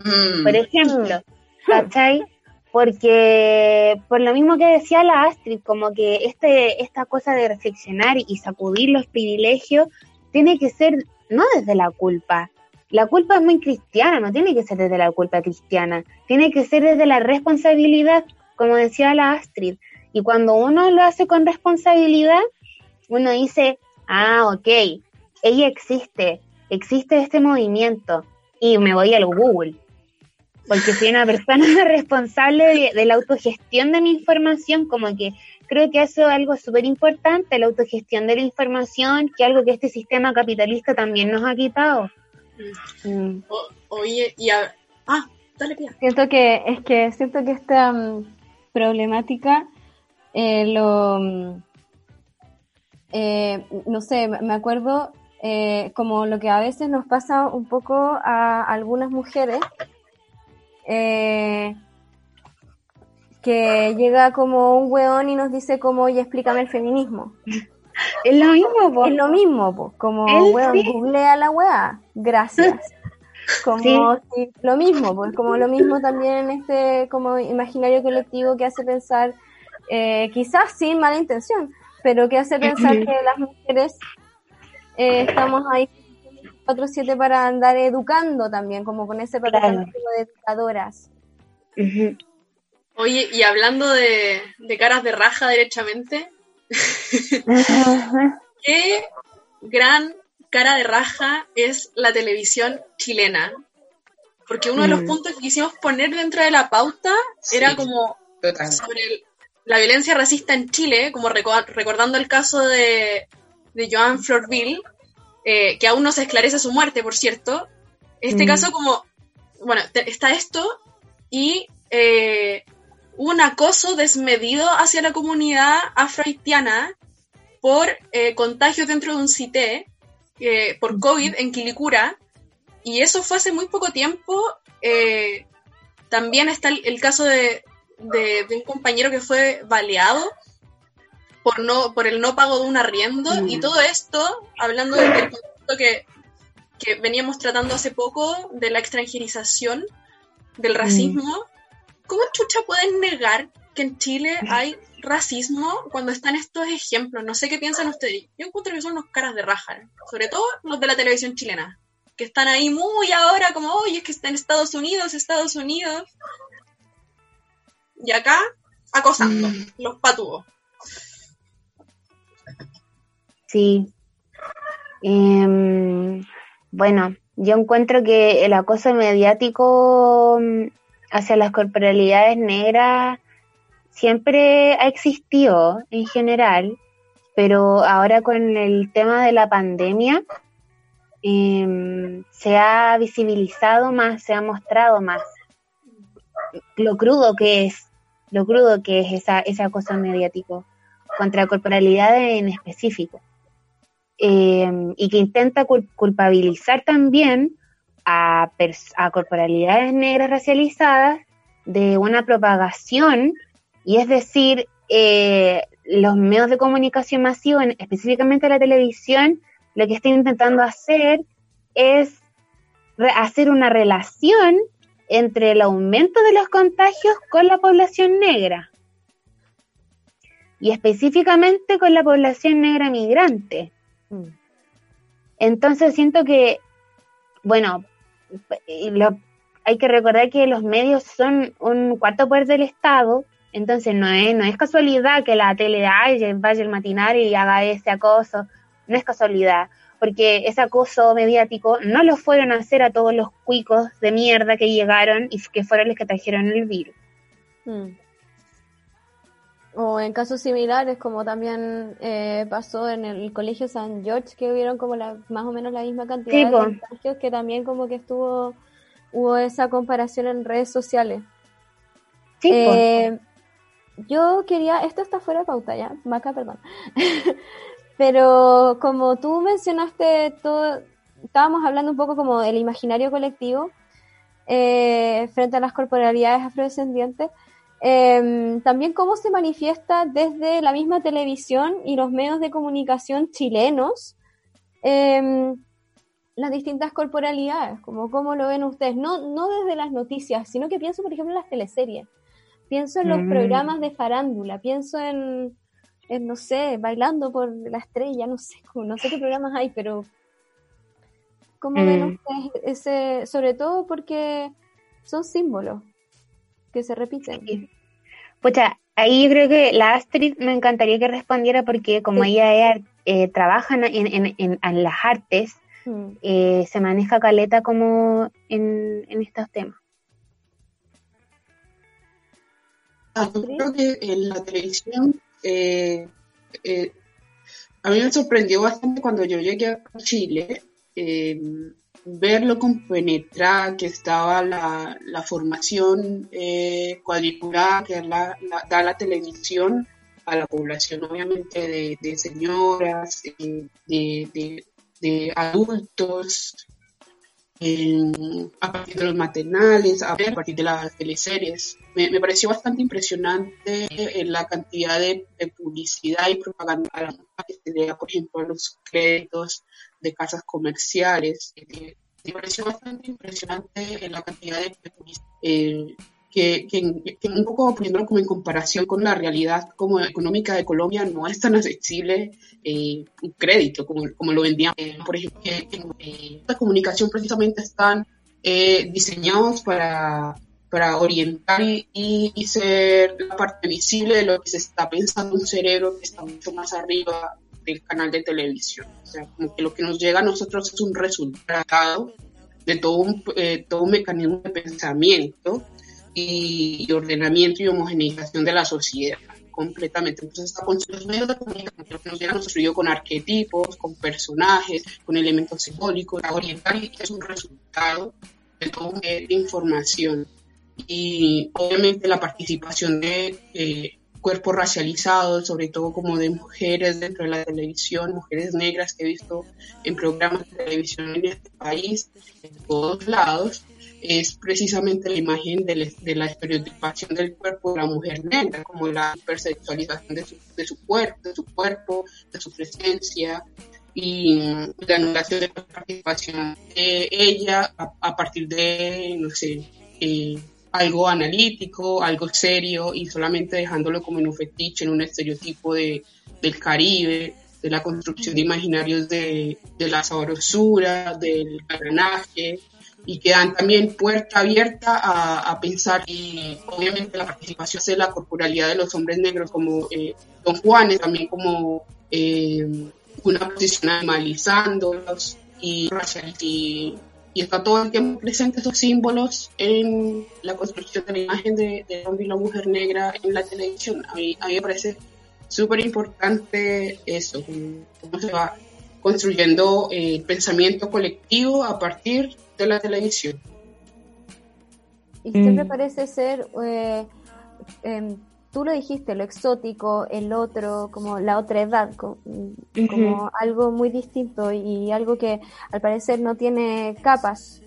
Speaker 3: Mm.
Speaker 4: Por ejemplo, ¿cachai? Porque por lo mismo que decía la Astrid, como que este, esta cosa de reflexionar y sacudir los privilegios tiene que ser no desde la culpa. La culpa es muy cristiana, no tiene que ser desde la culpa cristiana, tiene que ser desde la responsabilidad, como decía la Astrid. Y cuando uno lo hace con responsabilidad, uno dice, ah, ok, ella existe, existe este movimiento, y me voy al Google. Porque soy una persona <laughs> responsable de, la autogestión de mi información, como que creo que eso es algo súper importante, la autogestión de la información, que es algo que este sistema capitalista también nos ha quitado.
Speaker 2: Mm. oye, y a... Ah, dale, pía.
Speaker 1: Siento que, es que siento que esta mm, problemática eh, lo... Mm, eh, no sé, me acuerdo eh, como lo que a veces nos pasa un poco a algunas mujeres, eh, que llega como un weón y nos dice como, oye, explícame el feminismo. <laughs>
Speaker 4: Es lo mismo,
Speaker 1: Es lo mismo, Como, weón, googlea la weá. Gracias. <laughs> Como lo mismo, pues como lo mismo también en este como imaginario colectivo que hace pensar, eh, quizás sin mala intención, pero que hace pensar que las mujeres eh, estamos ahí 4-7 para andar educando también, como con ese papel de educadoras.
Speaker 2: Oye, y hablando de, caras de raja derechamente, <laughs> ¿qué gran cara de raja es la televisión chilena? Porque uno de los mm. puntos que quisimos poner dentro de la pauta era como sobre la violencia racista en Chile, como recordando el caso de, de Joan Florville, eh, que aún no se esclarece su muerte, por cierto. Este mm. caso, como, bueno, está esto y eh, un acoso desmedido hacia la comunidad afrohaitiana por eh, contagios dentro de un CITE, por COVID en Quilicura, y eso fue hace muy poco tiempo. también está el, caso de, de, un compañero que fue baleado por no por el no pago de un arriendo y todo esto hablando del concepto que, que, veníamos tratando hace poco de la extranjerización del mm. ¿Cómo chucha pueden negar que en Chile hay racismo cuando están estos ejemplos? No sé qué piensan ustedes. Yo encuentro que son unos caras de raja, ¿eh? sobre todo los de la televisión chilena, que están ahí muy ahora como, oye, es que está en Estados Unidos, Estados Unidos. Y acá, acosando, mm. los patúos.
Speaker 4: Sí. Em, bueno, yo encuentro que el acoso mediático mm, hacia las corporalidades negras siempre ha existido en general, pero ahora con el tema de la pandemia em, se ha visibilizado más, se ha mostrado más lo crudo que es, lo crudo que es esa, ese acoso mediático contra corporalidades en específico. Em, y que intenta culpabilizar también a, a, corporalidades negras racializadas de una propagación, y es decir, eh, los medios de comunicación masiva, específicamente la televisión, lo que están intentando hacer es hacer una relación entre el aumento de los contagios con la población negra y específicamente con la población negra migrante. Mm. Entonces siento que, bueno, hay que recordar que los medios son un cuarto poder del Estado, entonces no es, no es casualidad que la tele vaya el matinal y haga ese acoso, no es casualidad, porque ese acoso mediático no lo fueron a hacer a todos los cuicos de mierda que llegaron y que fueron los que trajeron el virus. Mm.
Speaker 1: O en casos similares, como también eh, pasó en el Colegio San George, que hubieron como la, más o menos la misma cantidad de contagios, que también como que estuvo, hubo esa comparación en redes sociales. Eh, yo quería, esto está fuera de pauta ya, Maca, perdón. <laughs> Pero como tú mencionaste todo, estábamos hablando un poco como del imaginario colectivo eh, frente a las corporalidades afrodescendientes. Eh, también cómo se manifiesta desde la misma televisión y los medios de comunicación chilenos em, las distintas corporalidades, como cómo lo ven ustedes, no, no desde las noticias, sino que pienso, por ejemplo, en las teleseries, pienso en los mm. programas de farándula, pienso en, en, no sé, bailando por la estrella, no sé, no sé qué programas hay, pero ¿Cómo ven
Speaker 4: Mm.
Speaker 1: ustedes ese, sobre todo porque son símbolos que se repiten?
Speaker 4: Sí. Pucha, ahí yo creo que la Astrid me encantaría que respondiera porque como
Speaker 1: Sí.
Speaker 4: ella eh, trabaja en, en- en- en- en las artes,
Speaker 1: Mm.
Speaker 4: eh, se maneja caleta como en, en estos temas.
Speaker 3: Ah, yo creo que en la televisión, eh, eh, a mí me sorprendió bastante cuando yo llegué a Chile, eh, ver lo compenetrada que estaba la, la formación eh, cuadriculada que la, la- da la televisión a la población, obviamente, de, de señoras, eh, de, de- de adultos, a partir de los maternales, a, partir de las teleseries. Me, me pareció bastante impresionante eh, la cantidad de, de publicidad y propaganda que se le da, por ejemplo, a los créditos de casas comerciales. Eh, me pareció bastante impresionante eh, la cantidad de publicidad. eh, que, que- que un poco poniéndolo como en comparación con la realidad como económica de Colombia no es tan accesible eh, un crédito como, como lo vendían eh, por ejemplo eh, la comunicación precisamente están eh, diseñados para para orientar y- y ser la parte visible de lo que se está pensando un cerebro que está mucho más arriba del canal de televisión. O sea, como que lo que nos llega a nosotros es un resultado de todo un, eh, todo un mecanismo de pensamiento y, ordenamiento y homogeneización de la sociedad completamente. Entonces, con los medios de comunicación que nos llegan construido con arquetipos, con personajes, con elementos simbólicos, a orientar y es un resultado de todo un de información. Y obviamente la participación de eh, cuerpos racializados, sobre todo como de mujeres dentro de la televisión, mujeres negras que he visto en programas de televisión en este país, en todos lados, es precisamente la imagen de, la- estereotipación del cuerpo de la mujer negra, como la hipersexualización de su, cuerpo, de su cuerpo, de su presencia y mm, la anulación de participación de ella a, partir de, no sé, eh, algo analítico, algo serio y solamente dejándolo como en un fetiche, en un estereotipo de, del Caribe, de la construcción de imaginarios de, de la sabrosura, del carnaje y que dan también puerta abierta a, a pensar y obviamente la participación de la corporalidad de los hombres negros como eh, Don Juanes, también como eh, una posición animalizándolos y, y, y está todo el tiempo presente esos símbolos en la construcción de la imagen de, de hombre y la mujer negra en la televisión. A mí, a mí me parece súper importante eso, cómo se va construyendo eh, el pensamiento colectivo a partir de la televisión.
Speaker 1: Y siempre
Speaker 4: Mm.
Speaker 1: parece ser, eh, em, tú lo dijiste, lo exótico, el otro, como la otra edad, co- como, algo muy distinto y algo que al parecer no tiene capas.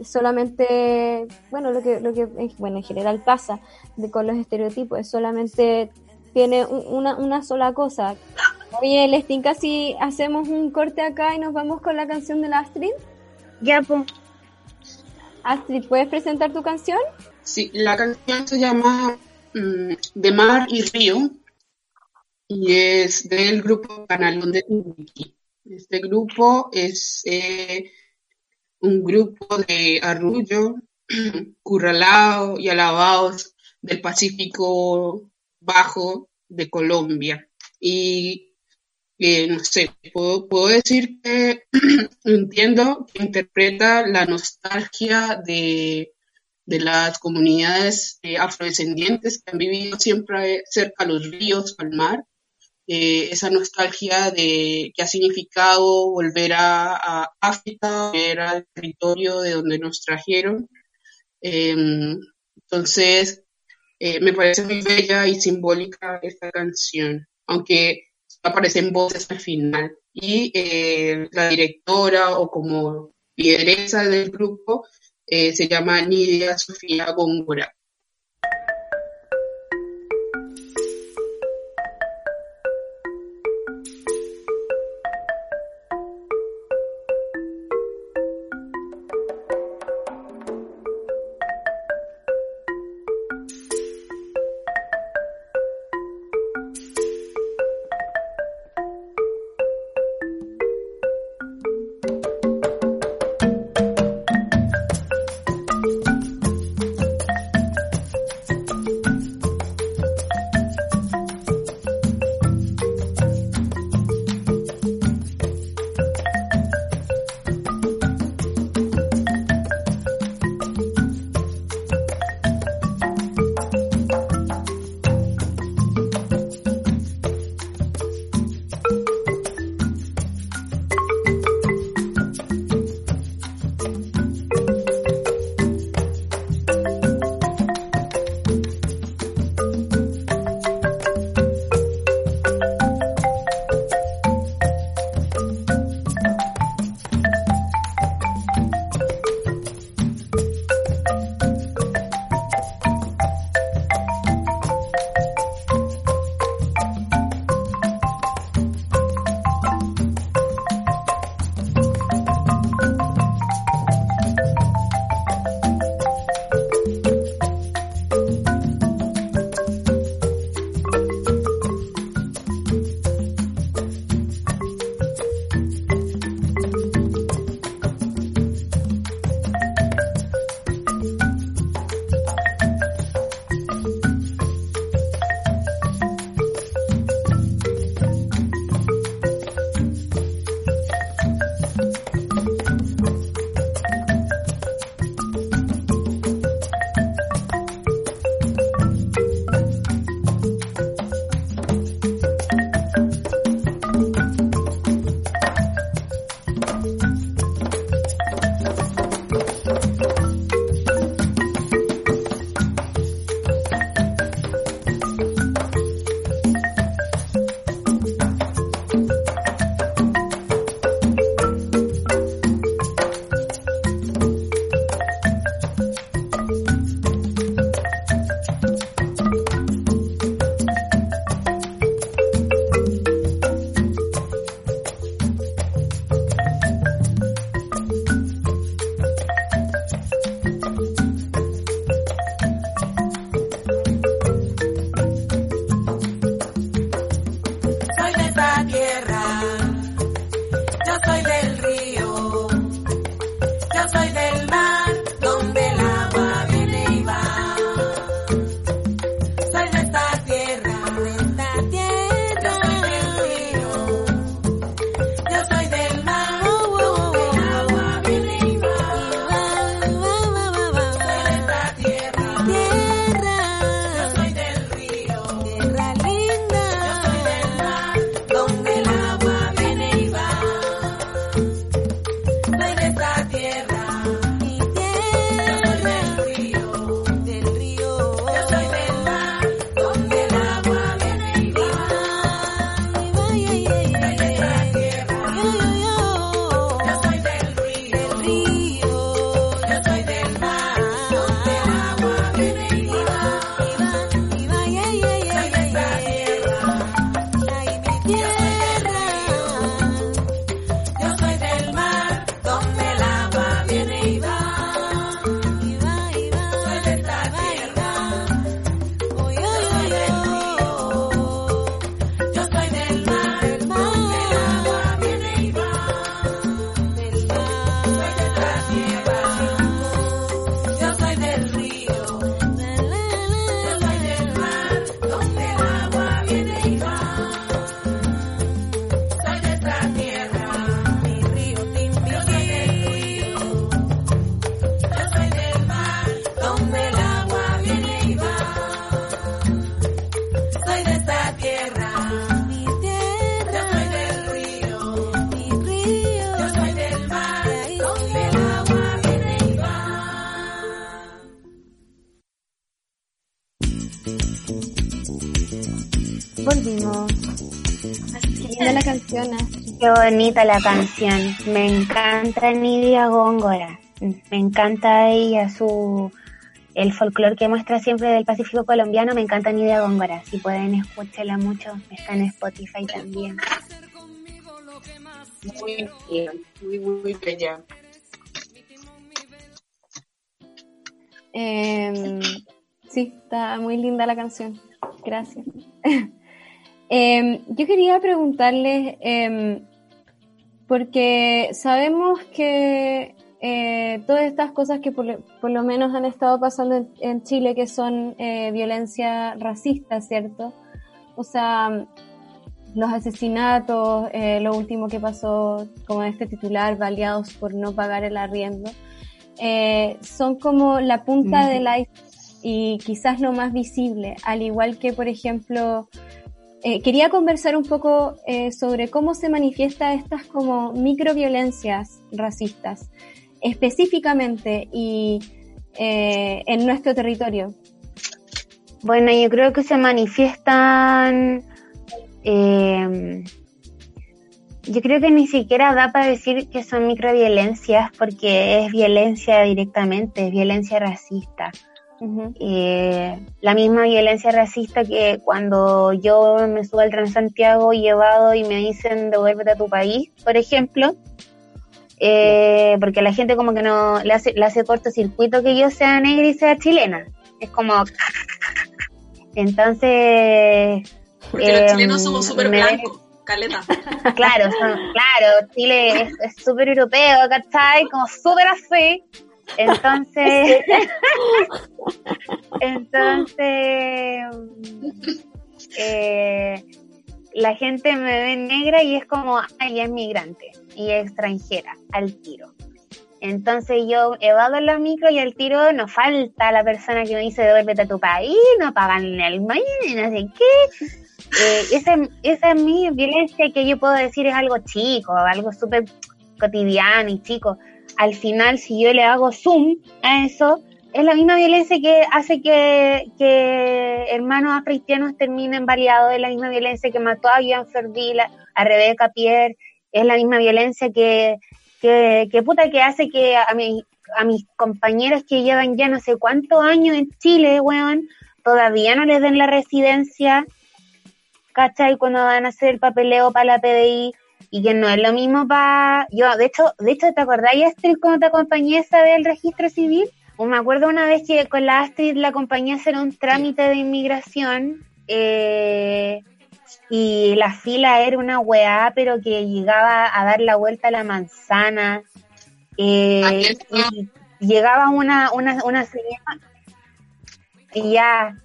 Speaker 1: Solamente, bueno, lo que, lo que en- bueno, en general pasa de, con los estereotipos, es solamente tiene un- una, una sola cosa. Oye, Lestín, casi hacemos un corte acá y nos vamos con la canción de la Astrid.
Speaker 4: Ya, pues.
Speaker 1: Astrid, ¿puedes presentar tu canción?
Speaker 3: Sí, la canción se llama mm, De Mar y Río y es del grupo Canalón de Timbiquí. Este grupo es eh, un grupo de arrullo, <clears throat> curralao y alabados del Pacífico Bajo de Colombia. Y eh, no sé, puedo, puedo decir que <clears throat> entiendo que interpreta la nostalgia de, de las comunidades eh, afrodescendientes que han vivido siempre cerca a los ríos, al mar, eh, esa nostalgia de que ha significado volver a, a África, volver al territorio de donde nos trajeron. Eh, entonces, me parece muy bella y simbólica esta canción, aunque aparecen voces al final. Y eh, la directora o como lideresa del grupo eh, se llama Nidia Sofía Góngora.
Speaker 4: Bonita la canción. Me encanta Nidia Góngora. Me encanta ella, su el folclore que muestra siempre del Pacífico colombiano. Me encanta Nidia Góngora. Si pueden escucharla mucho, está en Spotify también.
Speaker 3: Muy bien, muy, muy bella.
Speaker 1: Em, sí, está muy linda la canción. Gracias. <laughs> Em, yo quería preguntarles, em, porque sabemos que eh, todas estas cosas que por, lo- por lo menos han estado pasando en, en Chile, que son eh, violencia racista, ¿cierto? O sea, los asesinatos, eh, lo último que pasó, como este titular, baleados por no pagar el arriendo, son como la punta del iceberg y quizás lo más visible, al igual que, por ejemplo, eh, quería conversar un poco eh, sobre cómo se manifiesta estas como microviolencias racistas, específicamente y eh, en nuestro territorio.
Speaker 4: Bueno, yo creo que se manifiestan. eh, yo creo que ni siquiera da para decir que son microviolencias porque es violencia directamente, es violencia racista. Eh, la misma violencia racista que cuando yo me subo al Transantiago llevado y me dicen devuélvete a tu país, por ejemplo, eh, porque la gente como que no le hace, le hace cortocircuito que yo sea negra y sea chilena. Es como... <laughs> Entonces...
Speaker 2: Porque los
Speaker 4: eh,
Speaker 2: chilenos somos súper blancos, caleta. <laughs>
Speaker 4: Claro, son- claro, Chile es- es súper europeo, ¿cachai? Como súper así. Entonces, <laughs> entonces, eh, la gente me ve negra y es como, ay, es migrante y es extranjera, al tiro. Entonces yo evado la micro y al tiro no falta la persona que me dice devuélvete a tu país, no pagan el maíz, no sé qué. Eh, esa, esa es mi violencia que yo puedo decir es algo chico, algo súper cotidiano y chico. Al final, si yo le hago zoom a eso, es la misma violencia que hace que, que hermanos africanos terminen baleados, es la misma violencia que mató a Joan Ferdila, a Rebeca Pierre, es la misma violencia que, que, que puta que hace que a, mi, a mis compañeros que llevan ya no sé cuántos años en Chile, weón, todavía no les den la residencia, ¿cachai? Cuando van a hacer el papeleo para la PDI y que no es lo mismo para... Yo, de hecho, de hecho, ¿te acordáis, Astrid, cuando te acompañé esa del registro civil? O me acuerdo una vez que con la Astrid la acompañé a hacer un trámite de inmigración eh, y la fila era una weá, pero que llegaba a dar la vuelta a la manzana. eh, y llegaba una, una, una señora y ya,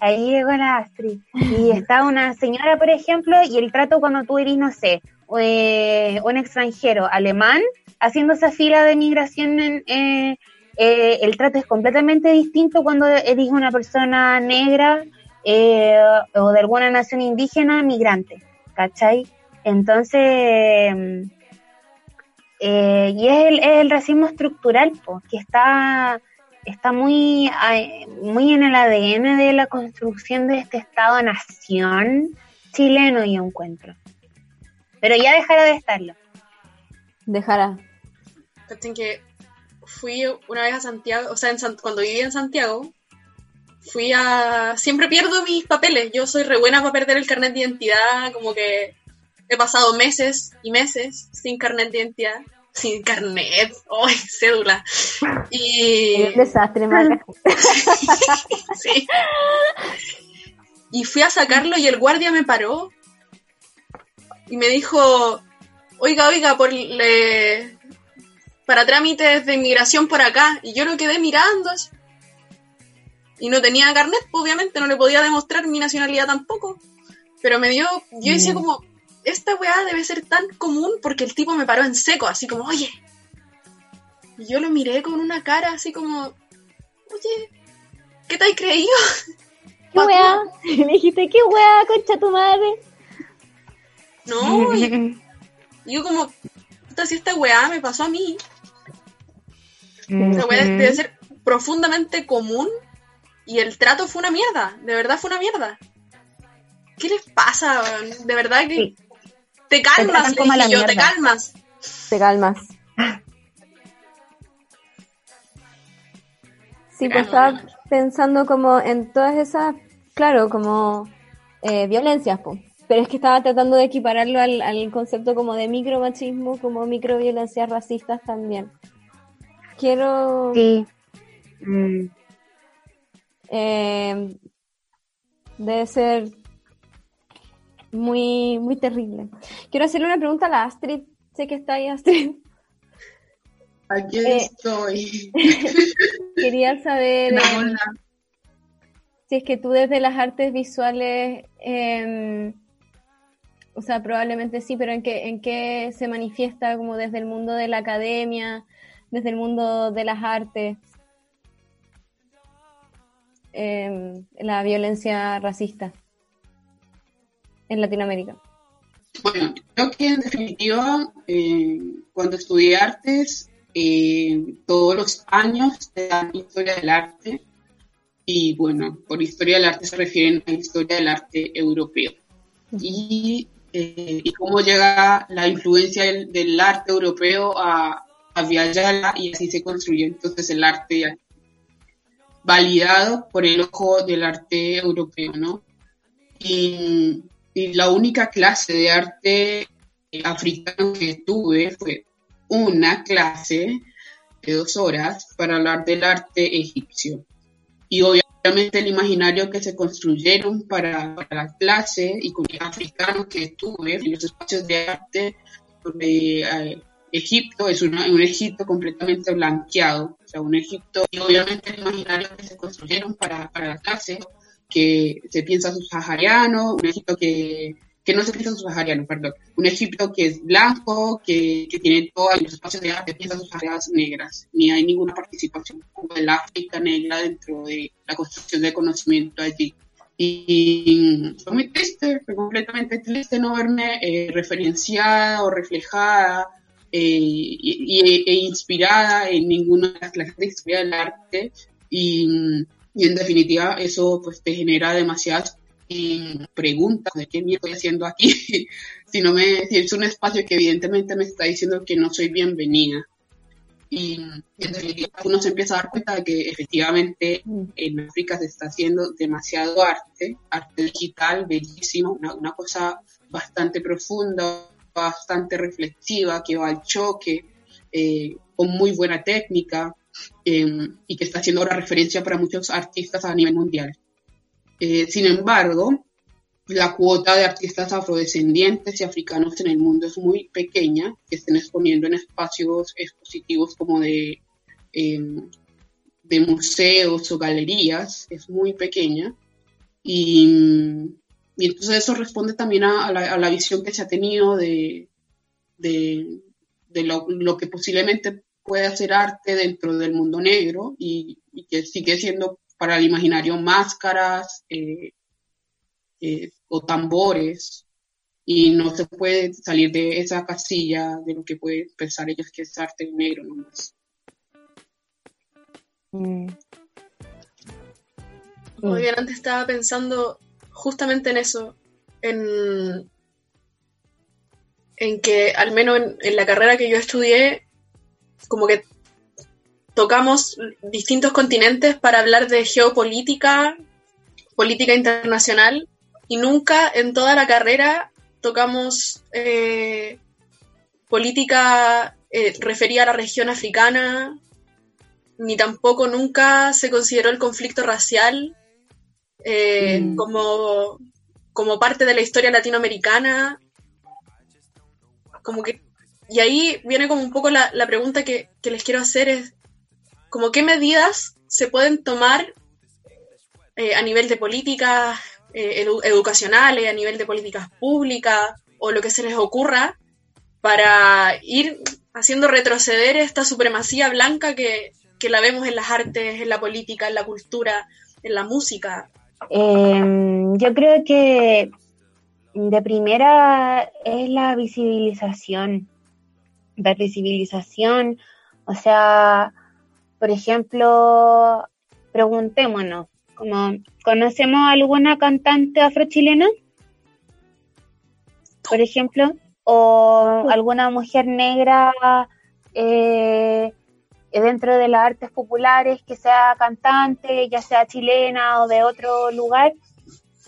Speaker 4: ahí llegó la Astrid. Y estaba una señora, por ejemplo, y el trato cuando tú eres, no sé, eh, un extranjero alemán haciendo esa fila de migración, en, eh, eh, el trato es completamente distinto cuando eres una persona negra eh, o de alguna nación indígena migrante, ¿cachai? Entonces, y es el, racismo estructural, que está está muy, muy en el ADN de la construcción de este Estado-nación chileno, yo encuentro. Pero ya dejará de estarlo.
Speaker 1: Dejará.
Speaker 2: Cachen que fui una vez a Santiago, o sea, en San- cuando viví en Santiago, fui a... Siempre pierdo mis papeles, yo soy re buena para perder el carnet de identidad, como que he pasado meses y meses sin carnet de identidad, sin carnet, ¡ay, cédula! Y...
Speaker 1: Un desastre, Maca. <laughs>
Speaker 2: Sí. Y fui a sacarlo y el guardia me paró y me dijo, oiga, oiga, por le- para trámites de inmigración por acá. Y yo lo quedé mirando. así. Y no tenía carnet, pues, obviamente, no le podía demostrar mi nacionalidad tampoco. Pero me dio, yo decía como, esta weá debe ser tan común porque el tipo me paró en seco, así como, oye. Y yo lo miré con una cara así como, oye, ¿qué te has creído?
Speaker 1: ¿Qué <laughs> weá? <laughs> Me dijiste, ¿qué weá, concha tu madre?
Speaker 2: No, <laughs> y yo como, puta, si esta weá me pasó a mí, esa weá debe ser profundamente común y el trato fue una mierda, de verdad fue una mierda. ¿Qué les pasa? De verdad que
Speaker 1: Sí.
Speaker 2: te calmas, dije yo, te
Speaker 1: mierda.
Speaker 2: calmas.
Speaker 1: Te calmas. Sí, pues estaba pensando como en todas esas, claro, como eh, violencias, pues. Pero es que estaba tratando de equipararlo al, al concepto como de micromachismo, como microviolencias racistas también. Quiero
Speaker 4: Sí. Mm.
Speaker 1: eh, debe ser muy, muy terrible. Quiero hacerle una pregunta a la Astrid. Sé que está ahí, Astrid.
Speaker 3: Aquí
Speaker 1: Eh,
Speaker 3: estoy. <laughs>
Speaker 1: Quería saber eh,
Speaker 3: Hola.
Speaker 1: si es que tú desde las artes visuales, eh, o sea, probablemente sí, pero en qué, en qué se manifiesta como desde el mundo de la academia, desde el mundo de las artes, eh, la violencia racista en Latinoamérica.
Speaker 3: Bueno, creo que en definitiva, eh, cuando estudié artes, eh, todos los años te dan historia del arte y bueno, por historia del arte se refieren a historia del arte europeo. Y, eh, y cómo llega la influencia del, arte europeo a, a y así se construyó entonces el arte validado por el ojo del arte europeo, ¿no? Y, la única clase de arte eh, africano que tuve fue una clase de dos horas para hablar del arte egipcio. El imaginario que se construyeron para, la clase y con el africano que tuve en los espacios de arte sobre eh, Egipto es una- un Egipto completamente blanqueado, o sea, un Egipto, y obviamente el imaginario que se construyeron para, para la clase, que se piensa subsahariano, un Egipto que, que no se piensa subsahariano, perdón, un Egipto que es blanco, que, que tiene todos los espacios de arte, piezas subsaharianas negras, ni hay ninguna participación del África negra dentro de la construcción de conocimiento allí. Y fue muy triste, fue completamente triste no verme eh, referenciada o reflejada eh, y, y- e inspirada en ninguna de las clases de historia del arte. Y, y en definitiva eso pues te genera demasiadas eh, preguntas de qué mierda estoy haciendo aquí. <laughs> si no me, si es un espacio que evidentemente me está diciendo que no soy bienvenida. Y, en definitiva uno se empieza a dar cuenta de que efectivamente en África se está haciendo demasiado arte, arte digital, bellísimo, una, una cosa bastante profunda, bastante reflexiva, que va al choque, eh, con muy buena técnica eh, y que está haciendo ahora referencia para muchos artistas a nivel mundial. Eh, sin embargo, la cuota de artistas afrodescendientes y africanos en el mundo es muy pequeña, que estén exponiendo en espacios expositivos como de, eh, de museos o galerías, es muy pequeña. Y, y entonces eso responde también a, la, a la visión que se ha tenido de, de, de lo, lo que posiblemente puede hacer arte dentro del mundo negro y que sigue siendo para el imaginario máscaras eh, eh, o tambores y no se puede salir de esa casilla de lo que pueden pensar ellos que es arte negro nomás.
Speaker 1: Mm.
Speaker 2: Muy bien, antes estaba pensando justamente en eso, en, en que al menos en, en la carrera que yo estudié, como que tocamos distintos continentes para hablar de geopolítica, política internacional, y nunca en toda la carrera tocamos eh, política eh, referida a la región africana, ni tampoco nunca se consideró el conflicto racial eh,
Speaker 1: Mm.
Speaker 2: como, como parte de la historia latinoamericana. Como que, y ahí viene como un poco la, la pregunta que, que les quiero hacer es, como qué medidas se pueden tomar eh, a nivel de políticas eh, edu- educacionales, a nivel de políticas públicas, o lo que se les ocurra, para ir haciendo retroceder esta supremacía blanca que, que la vemos en las artes, en la política, en la cultura, en la música.
Speaker 4: Eh, yo creo que de primera es la visibilización, la visibilización, o sea, por ejemplo, preguntémonos, como, ¿conocemos alguna cantante afrochilena? por ejemplo, o <laughs> alguna mujer negra eh, dentro de las artes populares que sea cantante, ya sea chilena o de otro lugar.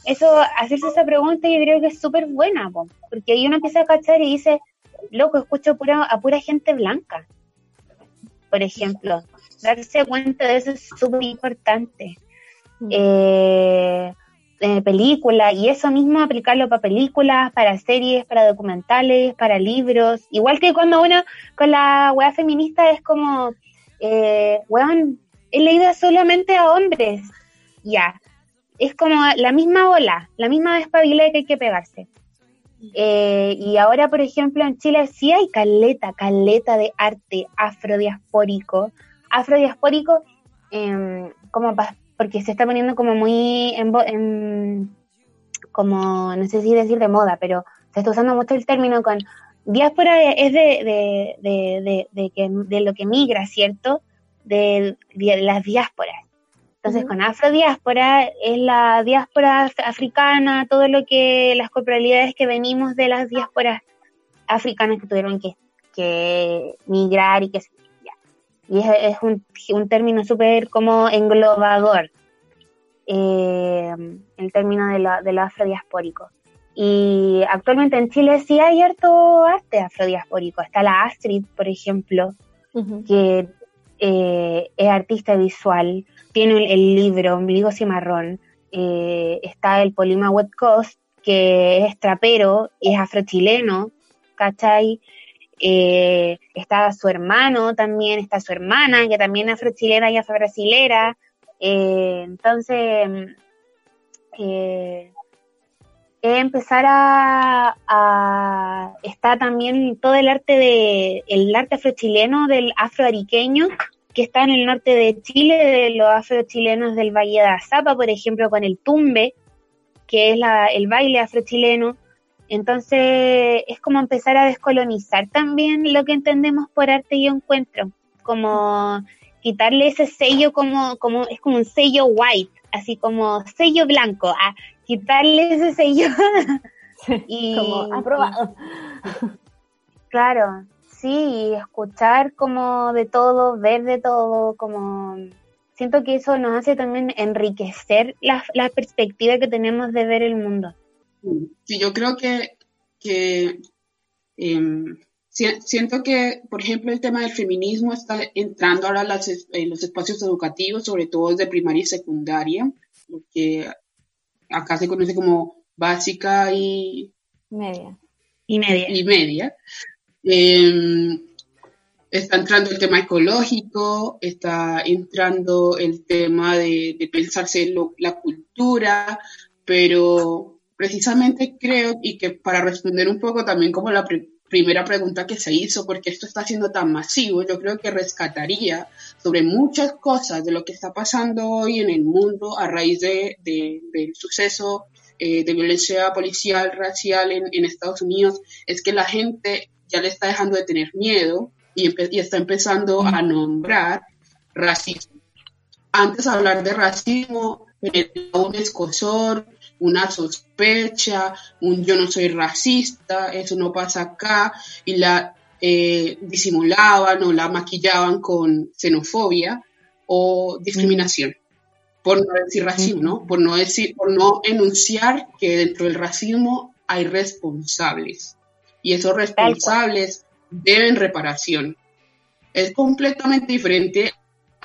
Speaker 4: Eso, hacerse esa pregunta yo creo que es súper buena, porque ahí uno empieza a cachar y dice, loco, escucho pura, a pura gente blanca, por ejemplo. Darse cuenta de eso es súper importante. Mm. Eh, eh, películas y eso mismo aplicarlo para películas, para series, para documentales, para libros. Igual que cuando uno con la weá feminista es como, eh, weón, he leído solamente a hombres. Ya. Es como la misma ola, la misma despabilidad que hay que pegarse. Eh, y ahora, por ejemplo, en Chile sí hay caleta, caleta de arte afrodiaspórico. Afrodiaspórico, eh, como porque se está poniendo como muy en, como, no sé si decir de moda, pero se está usando mucho el término con diáspora es de, de, de, que, de lo que migra, ¿cierto? De, las diásporas. Entonces, con afrodiáspora es la diáspora africana, todo lo que, las corporalidades que venimos de las diásporas africanas que tuvieron que, que migrar y que y es, un, un, término súper como englobador, eh, el término de, la, de lo afrodiaspórico. Y actualmente en Chile sí hay harto arte afrodiaspórico. Está la Astrid, por ejemplo, que eh, es artista visual, tiene el, libro Ombligo Cimarrón, eh, está el Polima Wet Coast, que es trapero es afrochileno, ¿cachai? Eh, está su hermano también, está su hermana, que también es afrochilena y afrobrasilera. Eh, entonces, eh, empezar a, a, está también todo el arte de el arte afrochileno del afroariqueño que está en el norte de Chile de los afrochilenos del Valle de Azapa por ejemplo con el tumbe que es la, el baile afrochileno entonces es como empezar a descolonizar también lo que entendemos por arte y encuentro, como quitarle ese sello como, como es como un sello white, así como sello blanco, a quitarle ese sello <laughs>
Speaker 1: y como aprobado.
Speaker 4: claro, sí, escuchar como de todo, ver de todo, como siento que eso nos hace también enriquecer la, la perspectiva que tenemos de ver el mundo.
Speaker 3: Sí, yo creo que, em, siento que, por ejemplo, el tema del feminismo está entrando ahora en los espacios educativos, sobre todo desde primaria y secundaria, lo que acá se conoce como básica y
Speaker 1: media.
Speaker 4: Y media.
Speaker 3: Y media. Em, está entrando el tema ecológico, está entrando el tema de, pensarse la cultura, pero precisamente creo, y que para responder un poco también como la primera pregunta que se hizo, porque esto está siendo tan masivo, yo creo que rescataría sobre muchas cosas de lo que está pasando hoy en el mundo a raíz de, del suceso eh, de violencia policial, racial en, Estados Unidos, es que la gente ya le está dejando de tener miedo y, y está empezando a nombrar racismo. Antes hablar de racismo un escosor, una sospecha, un yo no soy racista, eso no pasa acá, y la eh, disimulaban o la maquillaban con xenofobia o discriminación, por no decir racismo, ¿no? Por no decir, por no enunciar que dentro del racismo hay responsables y esos responsables deben reparación. Es completamente diferente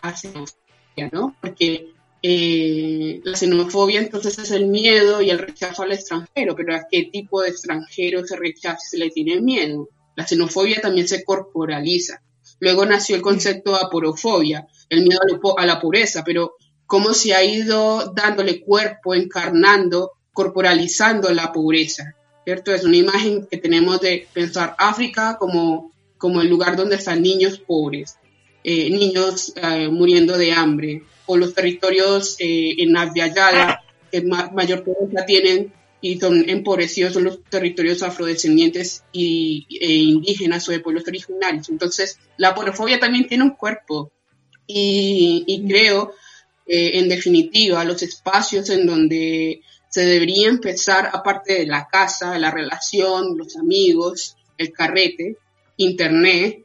Speaker 3: a xenofobia, ¿no? Porque eh, la xenofobia entonces es el miedo y el rechazo al extranjero, pero ¿a qué tipo de extranjero se rechaza y se le tiene miedo? La xenofobia también se corporaliza. Luego nació el concepto de aporofobia, el miedo a la pureza, pero cómo se ha ido dándole cuerpo, encarnando, corporalizando la pobreza, ¿cierto? Es una imagen que tenemos de pensar África como, como el lugar donde están niños pobres, eh, niños eh, muriendo de hambre, o los territorios eh, en Yala, que mayor pobreza tienen y son empobrecidos, son los territorios afrodescendientes y, e indígenas o de pueblos originarios. Entonces, la porofobia también tiene un cuerpo y, creo, eh, en definitiva, los espacios en donde se debería empezar, aparte de la casa, la relación, los amigos, el carrete, internet,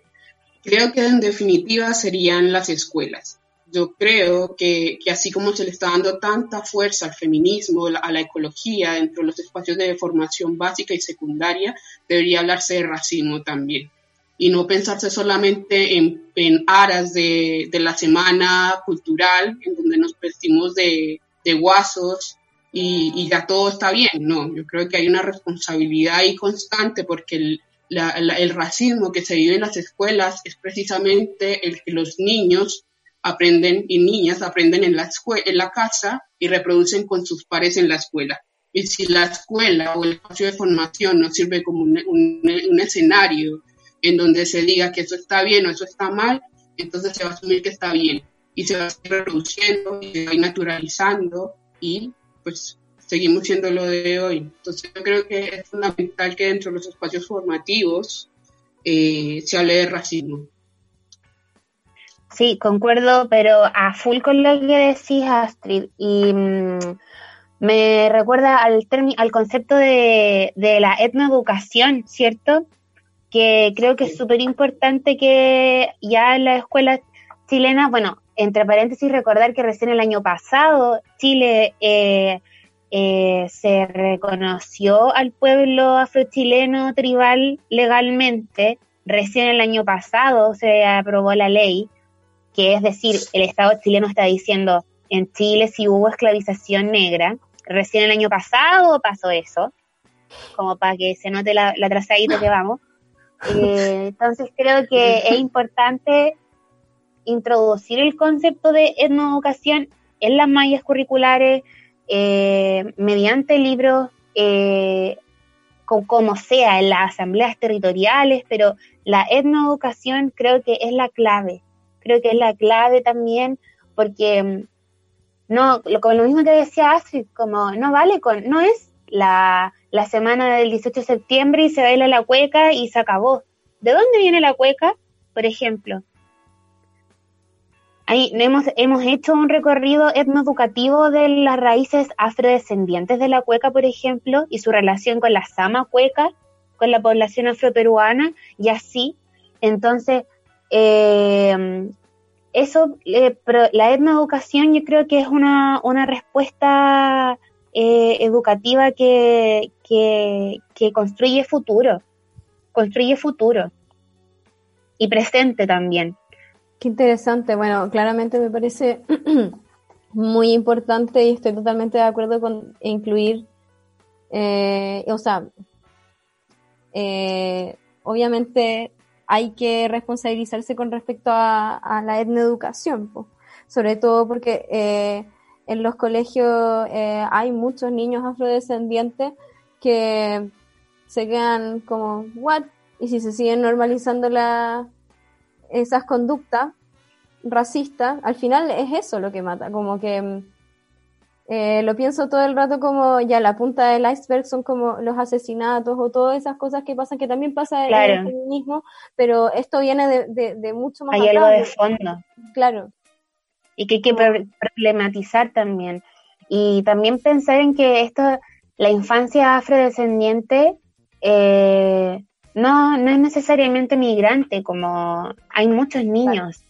Speaker 3: creo que en definitiva serían las escuelas. Yo creo que, que, así como se le está dando tanta fuerza al feminismo, a la ecología dentro de los espacios de formación básica y secundaria, debería hablarse de racismo también. Y no pensarse solamente en, en aras de, de, la semana cultural, en donde nos vestimos de, de guasos y, y, ya todo está bien. No, yo creo que hay una responsabilidad ahí constante porque el, el racismo que se vive en las escuelas es precisamente el que los niños aprenden y niñas aprenden en la, en la casa y reproducen con sus pares en la escuela. Y si la escuela o el espacio de formación no sirve como un, un, un, escenario en donde se diga que eso está bien o eso está mal, entonces se va a asumir que está bien y se va a seguir reproduciendo y se va a ir naturalizando y pues seguimos siendo lo de hoy. Entonces yo creo que es fundamental que dentro de los espacios formativos eh, se hable de racismo.
Speaker 4: Sí, concuerdo, pero a full con lo que decís, Astrid. Y mmm, me recuerda al, al concepto de, de, la etnoeducación, ¿cierto? Que creo que es súper importante que ya en las escuelas chilenas, bueno, entre paréntesis, recordar que recién el año pasado Chile eh, eh, se reconoció al pueblo afrochileno tribal legalmente. Recién el año pasado se aprobó la ley que es decir, el Estado chileno está diciendo, en Chile si hubo esclavización negra, recién el año pasado pasó eso, como para que se note la, trazadita que vamos. Eh, entonces creo que es importante introducir el concepto de etnoeducación en las mallas curriculares eh, mediante libros, eh, como sea, en las asambleas territoriales, pero la etnoeducación creo que es la clave creo que es la clave también, porque mm, no, lo, como lo mismo que decía Astrid, como no vale con, no es la, la semana del 18 de septiembre y se baila la cueca y se acabó. ¿De dónde viene la cueca? Por ejemplo, Ahí hemos, hemos hecho un recorrido etnoeducativo de las raíces afrodescendientes de la cueca, por ejemplo, y su relación con la sama cueca, con la población afroperuana, y así. Entonces, eh, eso, eh, pero la etnoeducación yo creo que es una, una respuesta eh, educativa que, que, que, construye futuro, construye futuro y presente también.
Speaker 1: Qué interesante, bueno, claramente me parece <clears throat> muy importante y estoy totalmente de acuerdo con incluir, eh, o sea, eh, obviamente hay que responsabilizarse con respecto a, la etnoeducación, pues. sobre todo porque eh, en los colegios eh, hay muchos niños afrodescendientes que se quedan como, ¿what? Y si se siguen normalizando la, esas conductas racistas, al final es eso lo que mata, como que eh, lo pienso todo el rato como ya la punta del iceberg son como los asesinatos o todas esas cosas que pasan, que también pasa claro. en el feminismo, pero esto viene de, de, de mucho más.
Speaker 4: Hay algo de fondo.
Speaker 1: Claro.
Speaker 4: Y que hay que problematizar también. Y también pensar en que esto, la infancia afrodescendiente, eh, no, no es necesariamente migrante, como hay muchos niños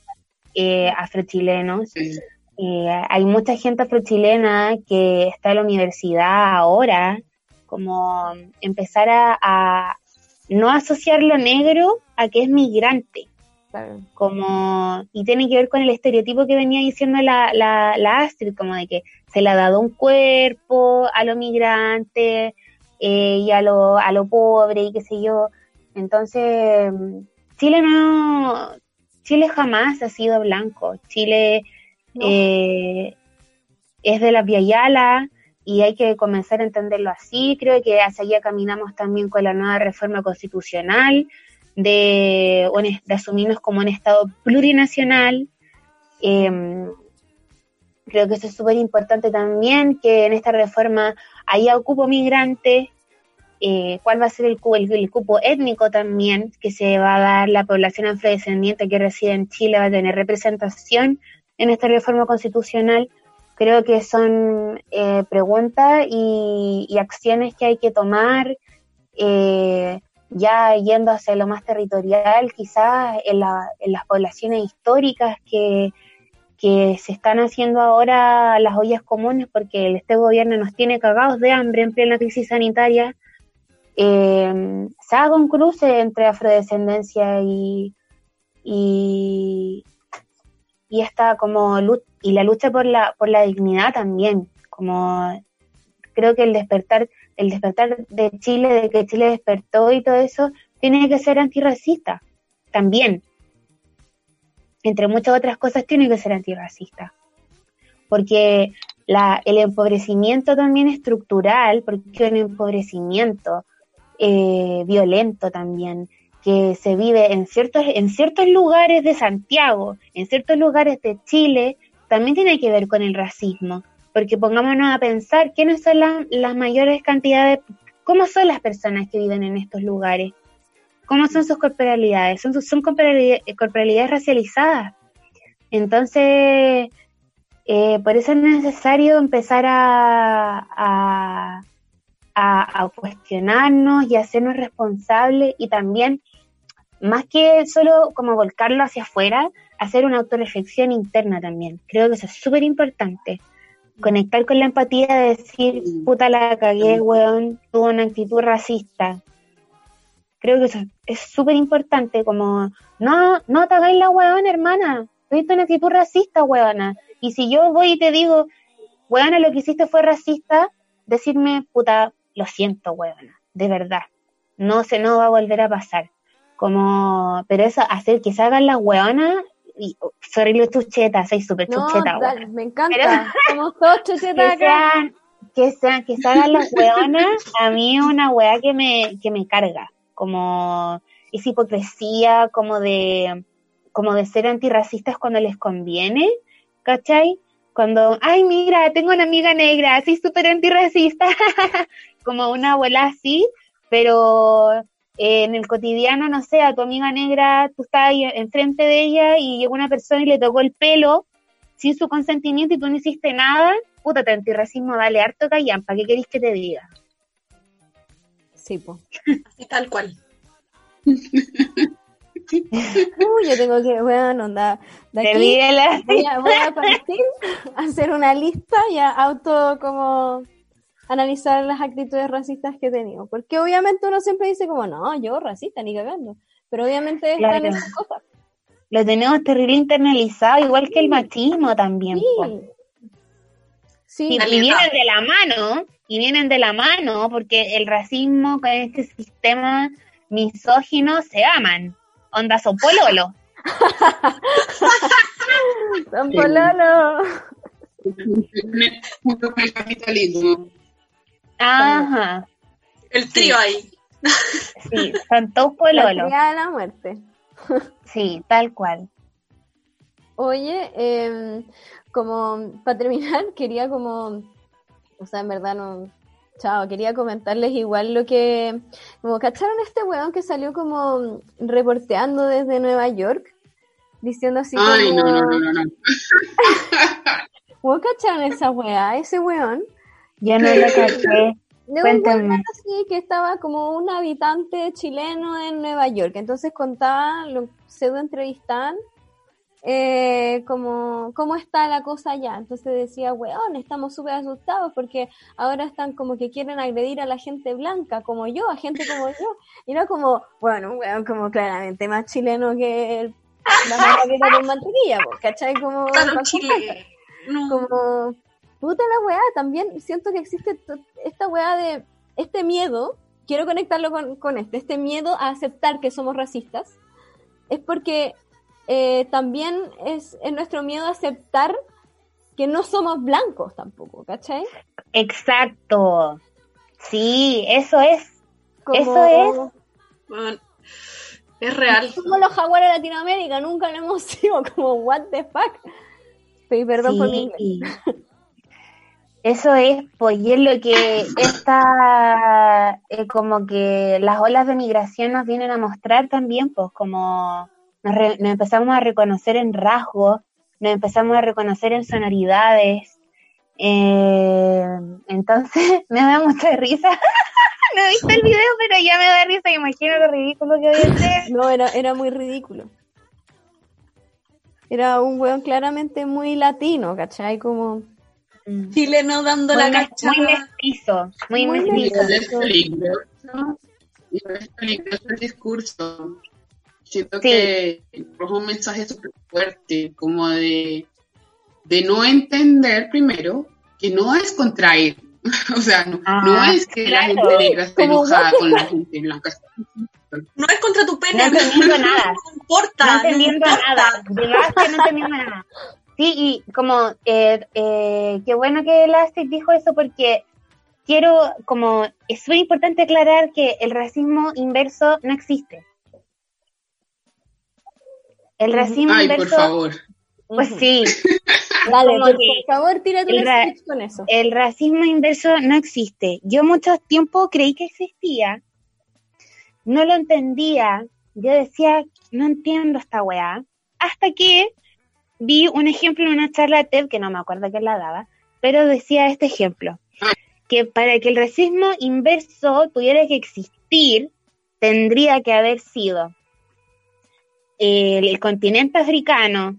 Speaker 4: eh, afrochilenos. Eh, hay mucha gente afrochilena que está en la universidad ahora, como empezar a, a no asociar lo negro a que es migrante. Claro. Como, y tiene que ver con el estereotipo que venía diciendo la, la, la Astrid, como de que se le ha dado un cuerpo a lo migrante eh, y a lo, a lo pobre y qué sé yo. Entonces, Chile no, Chile jamás ha sido blanco. Chile no. eh, es de la Via Yala y hay que comenzar a entenderlo así. Creo que hacia allá caminamos también con la nueva reforma constitucional de, de asumirnos como un Estado plurinacional. Eh, creo que eso es súper importante también, que en esta reforma haya cupo migrante, eh, cuál va a ser el cupo, étnico también, que se va a dar la población afrodescendiente que reside en Chile, va a tener representación en esta reforma constitucional. Creo que son eh, preguntas y, acciones que hay que tomar. Eh, ya yendo hacia lo más territorial, quizás en, la, en las poblaciones históricas que, que se están haciendo ahora las ollas comunes porque este gobierno nos tiene cagados de hambre en plena crisis sanitaria, eh, se haga un cruce entre afrodescendencia y, y, y esta como y la lucha por la, por la dignidad también, como creo que el despertar el despertar de Chile, de que Chile despertó y todo eso, tiene que ser antirracista también. Entre muchas otras cosas, tiene que ser antirracista. Porque la, el empobrecimiento también estructural, porque un empobrecimiento eh, violento también, que se vive en ciertos, en ciertos lugares de Santiago, en ciertos lugares de Chile, también tiene que ver con el racismo. Porque pongámonos a pensar quiénes son las mayores cantidades, cómo son las personas que viven en estos lugares, cómo son sus corporalidades, son, son corporalidades, racializadas. Entonces, eh, por eso es necesario empezar a, a, cuestionarnos y hacernos responsables y también, más que solo como volcarlo hacia afuera, hacer una autorreflexión interna también. Creo que eso es súper importante conectar con la empatía de decir, puta la cagué, weón, tuvo una actitud racista. Creo que eso es súper importante, como, no, no te hagáis la weón, hermana, tuviste una actitud racista, weona. Y si yo voy y te digo, weona, lo que hiciste fue racista, decirme, puta, lo siento, weona, de verdad. No se no va a volver a pasar. Como, pero eso, hacer que se hagan las weonas y, oh, sorry lo chucheta, soy súper chucheta.
Speaker 1: me encanta, somos todos chuchetas acá.
Speaker 4: que sean, que salgan las weonas, a mí es una wea que me, que me carga, como esa hipocresía, como de, como de ser antirracistas cuando les conviene, ¿cachai? Cuando, ay, mira, tengo una amiga negra, así súper antirracista, <laughs> como una abuela así, pero en el cotidiano, no sé, a tu amiga negra, tú estás ahí enfrente de ella y llegó una persona y le tocó el pelo sin su consentimiento y tú no hiciste nada, puta, te antirracismo, dale harto callampa, ¿qué querés que te diga?
Speaker 1: Sí, pues.
Speaker 2: Así tal cual.
Speaker 1: Uy, yo tengo que, bueno, onda, de aquí voy a, voy a partir a <laughs> hacer una lista y a auto como analizar las actitudes racistas que he tenido. Porque obviamente uno siempre dice como, no, yo racista, ni cagando. Pero obviamente están esas cosas.
Speaker 4: Lo tenemos terrible internalizado, igual que el machismo también. Sí. y vienen de la mano, y vienen de la mano, porque el racismo con este sistema misógino se aman. Onda son pololo.
Speaker 1: son pololo.
Speaker 3: Junto con el capitalismo.
Speaker 4: Ajá.
Speaker 2: El trío ahí.
Speaker 4: Sí, Santo Pololo.
Speaker 1: La de la muerte. <laughs>
Speaker 4: Sí, tal cual.
Speaker 1: Oye, eh, como para terminar, <laughs> quería como, o sea, en verdad no, chao, quería comentarles igual lo que, como cacharon este weón que salió como reporteando desde Nueva York, diciendo así
Speaker 3: Ay, no, no, no, no.
Speaker 1: ¿Cómo <laughs> cacharon esa weá? Ese weón
Speaker 4: ya no lo <laughs> caché. Cuéntame.
Speaker 1: así que estaba como un habitante chileno en Nueva York. Entonces contaba, lo pseudo entrevistan eh, como cómo está la cosa allá. Entonces decía, weón, estamos súper asustados porque ahora están como que quieren agredir a la gente blanca, como yo, a gente como yo. Y era como, bueno, weón, como claramente más chileno que el, la mantequilla, ¿cachai? Como, como puta la weá, también siento que existe esta weá de este miedo, quiero conectarlo con, con este, este miedo a aceptar que somos racistas, es porque eh, también es, nuestro miedo a aceptar que no somos blancos tampoco, ¿cachai?
Speaker 4: Exacto. Sí, eso es. eso es.
Speaker 2: es real.
Speaker 1: Como los jaguares de Latinoamérica, nunca lo hemos <laughs> sido como, what the fuck. perdón por mi inglés.
Speaker 4: Eso es, pues, y es lo que está, eh, como que las olas de migración nos vienen a mostrar también, pues, como nos, empezamos a reconocer en rasgos, nos empezamos a reconocer en sonoridades, Eh, entonces <laughs> me da mucha risa. <laughs> no he visto el video, pero ya me da risa. Imagino lo ridículo que voy a.
Speaker 1: No, era, era muy ridículo. Era un weón claramente muy latino, ¿cachai? Como...
Speaker 2: Chileno dando
Speaker 4: Muy,
Speaker 2: la cachada.
Speaker 4: muy mestizo, muy
Speaker 1: Muy
Speaker 4: mestizo.
Speaker 3: Es peligroso, es peligroso el discurso. Siento
Speaker 4: Sí.
Speaker 3: que roja un mensaje súper fuerte, como de, de no entender primero que no es contra él. <laughs> o sea, no,
Speaker 4: Ah,
Speaker 3: no es que la
Speaker 4: claro.
Speaker 3: gente negra esté enojada con la gente blanca.
Speaker 2: No es contra tu pene.
Speaker 4: No entendiendo <laughs> nada.
Speaker 2: No importa.
Speaker 4: no entendiendo
Speaker 2: importa.
Speaker 4: nada, de verdad que no entendiendo nada. Sí, y como, eh, eh, qué bueno que Elastic dijo eso porque quiero, como, es muy importante aclarar que el racismo inverso no existe. El racismo
Speaker 3: Ay, por
Speaker 4: inverso,
Speaker 3: favor.
Speaker 4: pues sí, <laughs>
Speaker 1: Dale, por, favor, tírate un con eso.
Speaker 4: el racismo inverso no existe. Yo mucho tiempo creí que existía, no lo entendía, yo decía, no entiendo esta weá, hasta que vi un ejemplo en una charla TED, que no me acuerdo quién la daba, pero decía este ejemplo, que para que el racismo inverso tuviera que existir, tendría que haber sido el, continente africano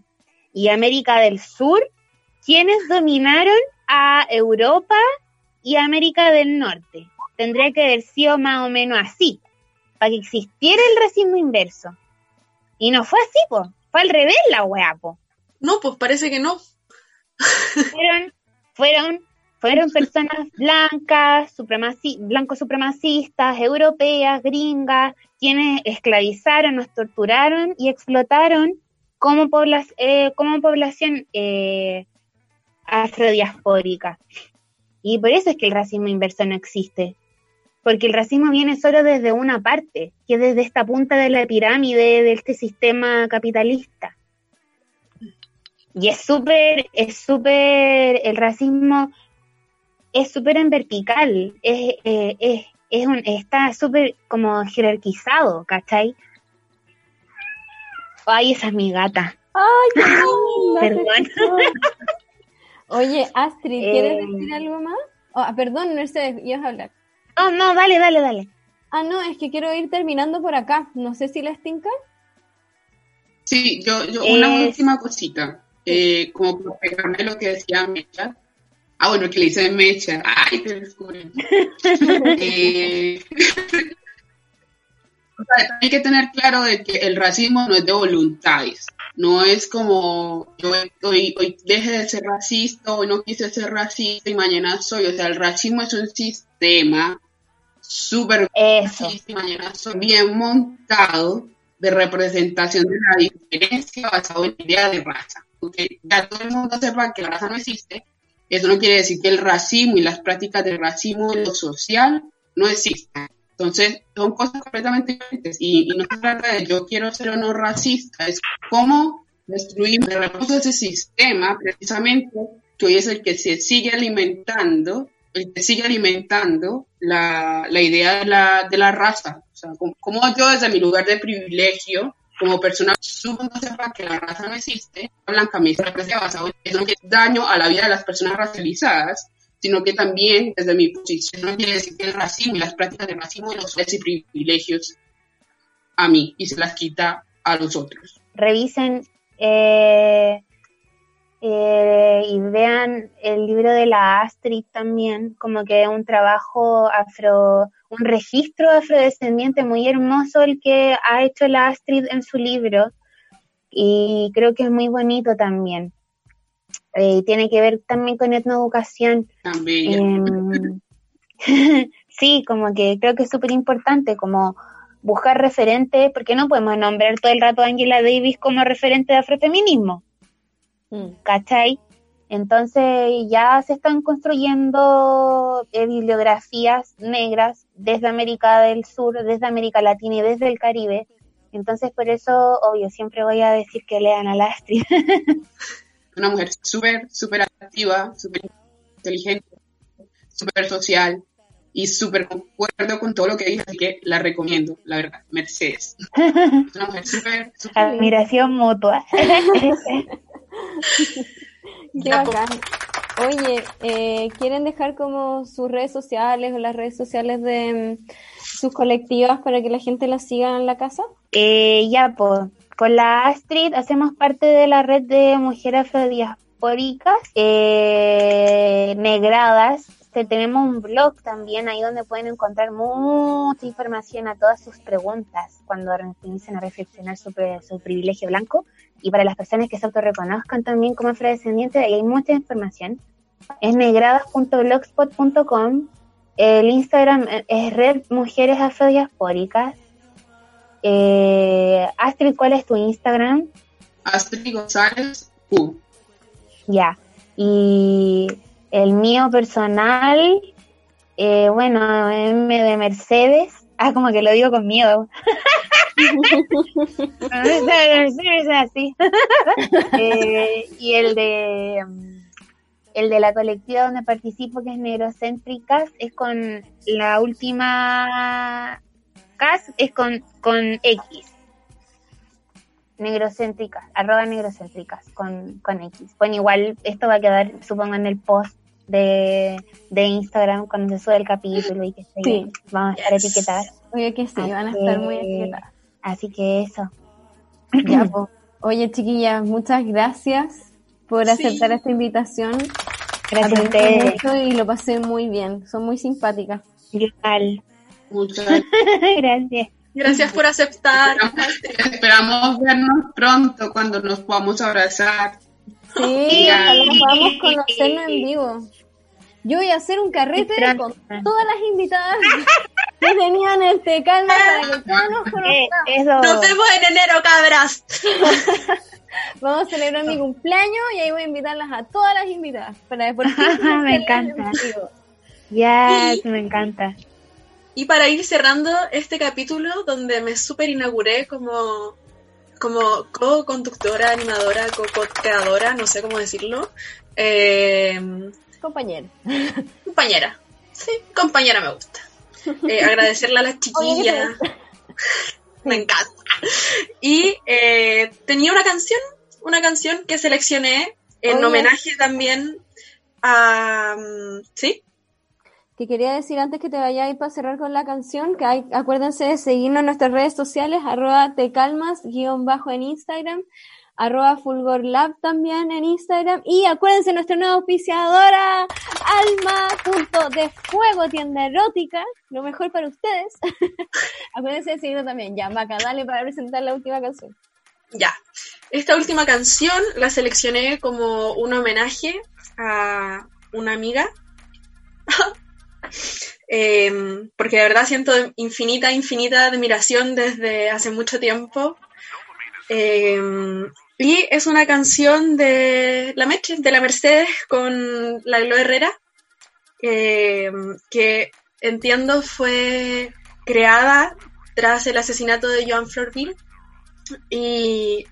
Speaker 4: y América del Sur quienes dominaron a Europa y América del Norte. Tendría que haber sido más o menos así, para que existiera el racismo inverso. Y no fue así, po. Fue al revés la weá.
Speaker 2: No, pues parece que no.
Speaker 4: Fueron, fueron, fueron personas blancas, supremaci blancos supremacistas, europeas, gringas, quienes esclavizaron, nos torturaron y explotaron como, eh, como población eh, afrodiaspórica. Y por eso es que el racismo inverso no existe. Porque el racismo viene solo desde una parte, que es desde esta punta de la pirámide de este sistema capitalista. Y es súper, es súper, el racismo es súper en vertical, es, eh, es, es un, está súper como jerarquizado, ¿cachai? Ay, esa es mi gata.
Speaker 1: Ay, qué <laughs> linda,
Speaker 4: Perdón. <laughs>
Speaker 1: Oye, Astrid, ¿quieres
Speaker 4: Eh,
Speaker 1: decir algo más? Ah, perdón, Mercedes, ibas a hablar.
Speaker 4: No, no, dale, dale, dale.
Speaker 1: Ah, no, es que quiero ir terminando por acá. No sé si les tinca.
Speaker 3: Sí, yo, yo una
Speaker 4: Es-
Speaker 3: última cosita, eh, como por pegarme lo que decía Mecha. Ah, bueno, que le dice Mecha. Ay, te descubrí. <laughs> Eh, <laughs> o sea, hay que tener claro de que el racismo no es de voluntades. No es como yo hoy, hoy deje de ser racista, hoy no quise ser racista y mañana soy. O sea, el racismo es un sistema súper mañana soy bien montado de representación de la diferencia basado en la idea de raza. Porque ya todo el mundo sepa que la raza no existe, eso no quiere decir que el racismo y las prácticas del racismo en lo social no existan. Entonces, son cosas completamente diferentes. Y, y no se trata de yo quiero ser o no racista, es cómo destruir ese sistema, precisamente, que hoy es el que se sigue alimentando, el que sigue alimentando la, la idea de la, de la raza. O sea, como yo desde mi lugar de privilegio, como persona no sepa que la raza no existe, blancamente basado en eso no quiere daño a la vida de las personas racializadas, sino que también desde mi posición no quiere decir que el racismo y las prácticas del racismo y los y privilegios a mí y se las quita a los otros.
Speaker 4: Revisen eh, eh, y vean el libro de la Astrid también, como que es un trabajo afro, un registro afrodescendiente muy hermoso el que ha hecho la Astrid en su libro y creo que es muy bonito también. Eh, tiene que ver también con etnoeducación.
Speaker 3: También.
Speaker 4: Em, <laughs> sí, como que creo que es súper importante, como buscar referentes, porque no podemos nombrar todo el rato a Angela Davis como referente de afrofeminismo, ¿cachai? Entonces ya se están construyendo eh, bibliografías negras desde América del Sur, desde América Latina y desde el Caribe. Entonces por eso, obvio, siempre voy a decir que lean a Astrid. <laughs>
Speaker 3: Una mujer súper, súper activa, súper inteligente, súper social y súper concuerdo con todo lo que dice, así que la recomiendo, la verdad, Mercedes. Es <laughs> una mujer súper.
Speaker 4: Admiración mutua.
Speaker 1: Qué
Speaker 2: Ya,
Speaker 1: bacán. Oye, eh, ¿quieren dejar como sus redes sociales o las redes sociales de mm, sus colectivas para que la gente las siga en la casa?
Speaker 4: Eh, ya, pues, con la Astrid hacemos parte de la red de mujeres afrodiaspóricas eh, negradas. Este, tenemos un blog también ahí donde pueden encontrar mucha información a todas sus preguntas cuando comiencen a reflexionar sobre su privilegio blanco. Y para las personas que se autorreconozcan también como afrodescendientes, ahí hay mucha información. Es negradas.blogspot.com. El Instagram es Red Mujeres Afrodiaspóricas. Eh, Astrid, ¿cuál es tu Instagram?
Speaker 3: Astrid González U.
Speaker 4: Ya. Y el mío personal, eh, bueno, M de Mercedes. Ah, como que lo digo con miedo. así. <laughs> Eh, y el de el de la colectiva donde participo, que es Negrocéntricas, es con la última CAS, es con, con X. Negrocéntricas, arroba negrocéntricas con, con X. Bueno, igual esto va a quedar, supongo, en el post de, de Instagram cuando se sube el capítulo y que se, vamos a estar etiquetadas.
Speaker 1: Oye, que sí, van a estar muy etiquetadas.
Speaker 4: Así que eso. <clears throat>
Speaker 1: Ya, pues. Oye, chiquillas, muchas gracias por aceptar esta invitación.
Speaker 4: Gracias a ustedes.
Speaker 1: mucho y lo pasé muy bien. Son muy simpáticas.
Speaker 4: Igual.
Speaker 3: Muchas <laughs>
Speaker 4: Gracias.
Speaker 2: Gracias por aceptar.
Speaker 3: Esperamos, esperamos vernos pronto cuando nos podamos abrazar.
Speaker 1: Sí, ojalá podamos conocernos en vivo. Yo voy a hacer un carrete con todas las invitadas que tenían este calma para que todos nos
Speaker 4: Eh,
Speaker 1: conozcamos.
Speaker 2: Nos vemos en enero, cabras. <laughs>
Speaker 1: Vamos a celebrar mi cumpleaños y ahí voy a invitarlas a todas las invitadas para después <laughs>
Speaker 4: Me encanta. Ya, me encanta.
Speaker 2: Y para ir cerrando este capítulo donde me super inauguré como, como co-conductora, animadora, co-creadora, no sé cómo decirlo. Eh,
Speaker 1: Compañero.
Speaker 2: compañera. Sí, compañera me gusta. Eh, agradecerle a las <laughs> chiquillas. <laughs> me encanta. Y eh, tenía una canción, una canción que seleccioné en
Speaker 1: Oye.
Speaker 2: homenaje también a... mm, ¿Sí?
Speaker 1: Que quería decir antes que te vayáis para cerrar con la canción, que acuérdense de seguirnos en nuestras redes sociales, arroba te calmas, guion bajo en Instagram, arroba fulgorlab también en Instagram, y acuérdense nuestra nueva auspiciadora, alma punto de fuego, tienda erótica, lo mejor para ustedes. <laughs> acuérdense de seguirnos también, ya, Maca, dale para presentar la última canción.
Speaker 2: Ya. Esta última canción la seleccioné como un homenaje a una amiga. <laughs> Em, porque de verdad siento infinita, infinita admiración desde hace mucho tiempo. Em, y es una canción de la Meche, de la Mercedes con la Glo Herrera, em, que entiendo fue creada tras el asesinato de Joan Florville. Y,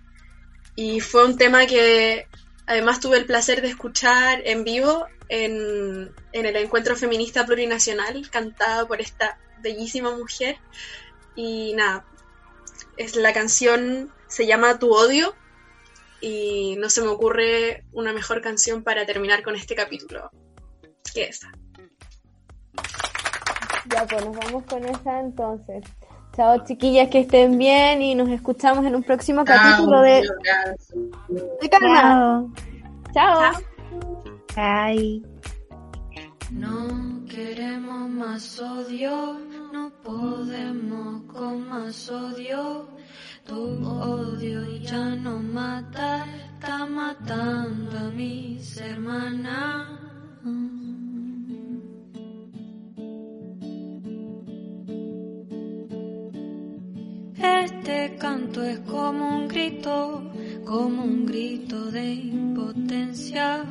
Speaker 2: y fue un tema que además tuve el placer de escuchar en vivo en, el encuentro feminista plurinacional cantado por esta bellísima mujer. Y nada, es la canción se llama Tu odio y no se me ocurre una mejor canción para terminar con este capítulo que esa.
Speaker 1: Ya, pues nos vamos con esa entonces. Chao chiquillas, que estén bien y nos escuchamos en un próximo capítulo de... de Calma.
Speaker 4: Chao.
Speaker 1: Chao.
Speaker 4: Bye.
Speaker 6: No queremos más odio, no podemos con más odio. Tu odio ya no mata, está matando a mis hermanas. Canto es como un grito, como un grito de impotencia,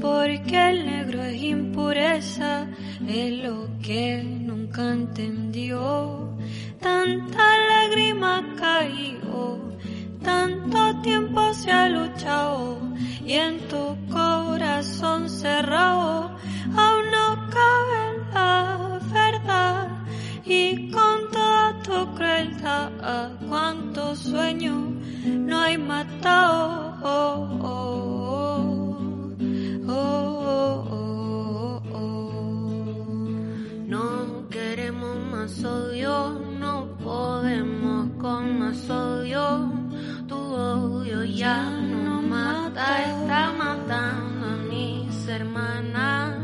Speaker 6: porque el negro es impureza, es lo que nunca entendió. Tanta lágrima caído, tanto tiempo se ha luchado, y en tu corazón cerrado aún no cabe la verdad. Y con toda tu crueldad, cuánto sueño no hay matado. Oh, oh, oh, no queremos más odio, no podemos con más odio. Tu odio ya no mata, está matando a mis hermanas.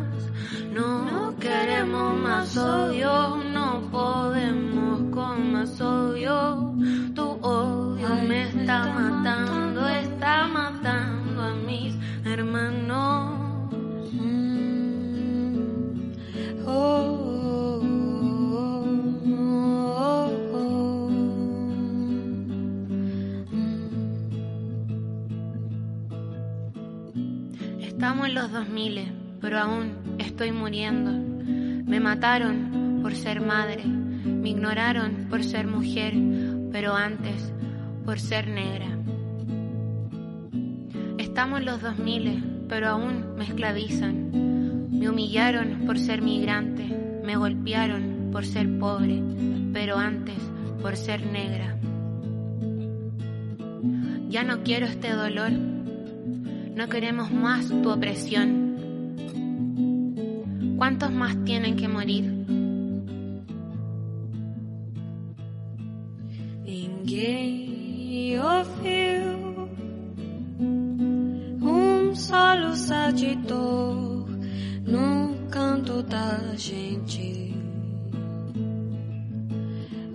Speaker 6: No queremos más odio, no podemos con más odio Está matando, está matando a mis hermanos. Mm. Oh. Mm. Estamos en los 2000, pero aún estoy muriendo. Me mataron por ser madre, me ignoraron por ser mujer, pero antes por ser negra. Estamos en los 2000, pero aún me esclavizan. Me humillaron por ser migrante, me golpearon por ser pobre, pero antes por ser negra. Ya no quiero este dolor, no queremos más tu opresión. ¿Cuántos más tienen que morir? Ninguém ouviu um solo sagitor no canto da gente.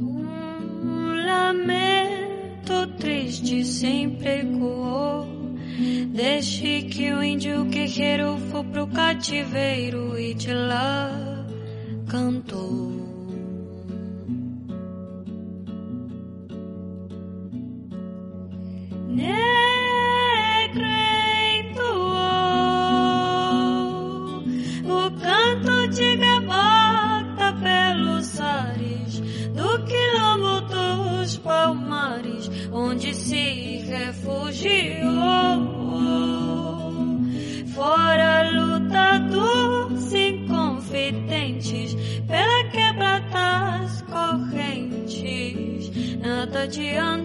Speaker 6: Um lamento triste sempre ecoou. Desde que o índio guerreiro foi pro cativeiro e de lá cantou. Nada adiantou.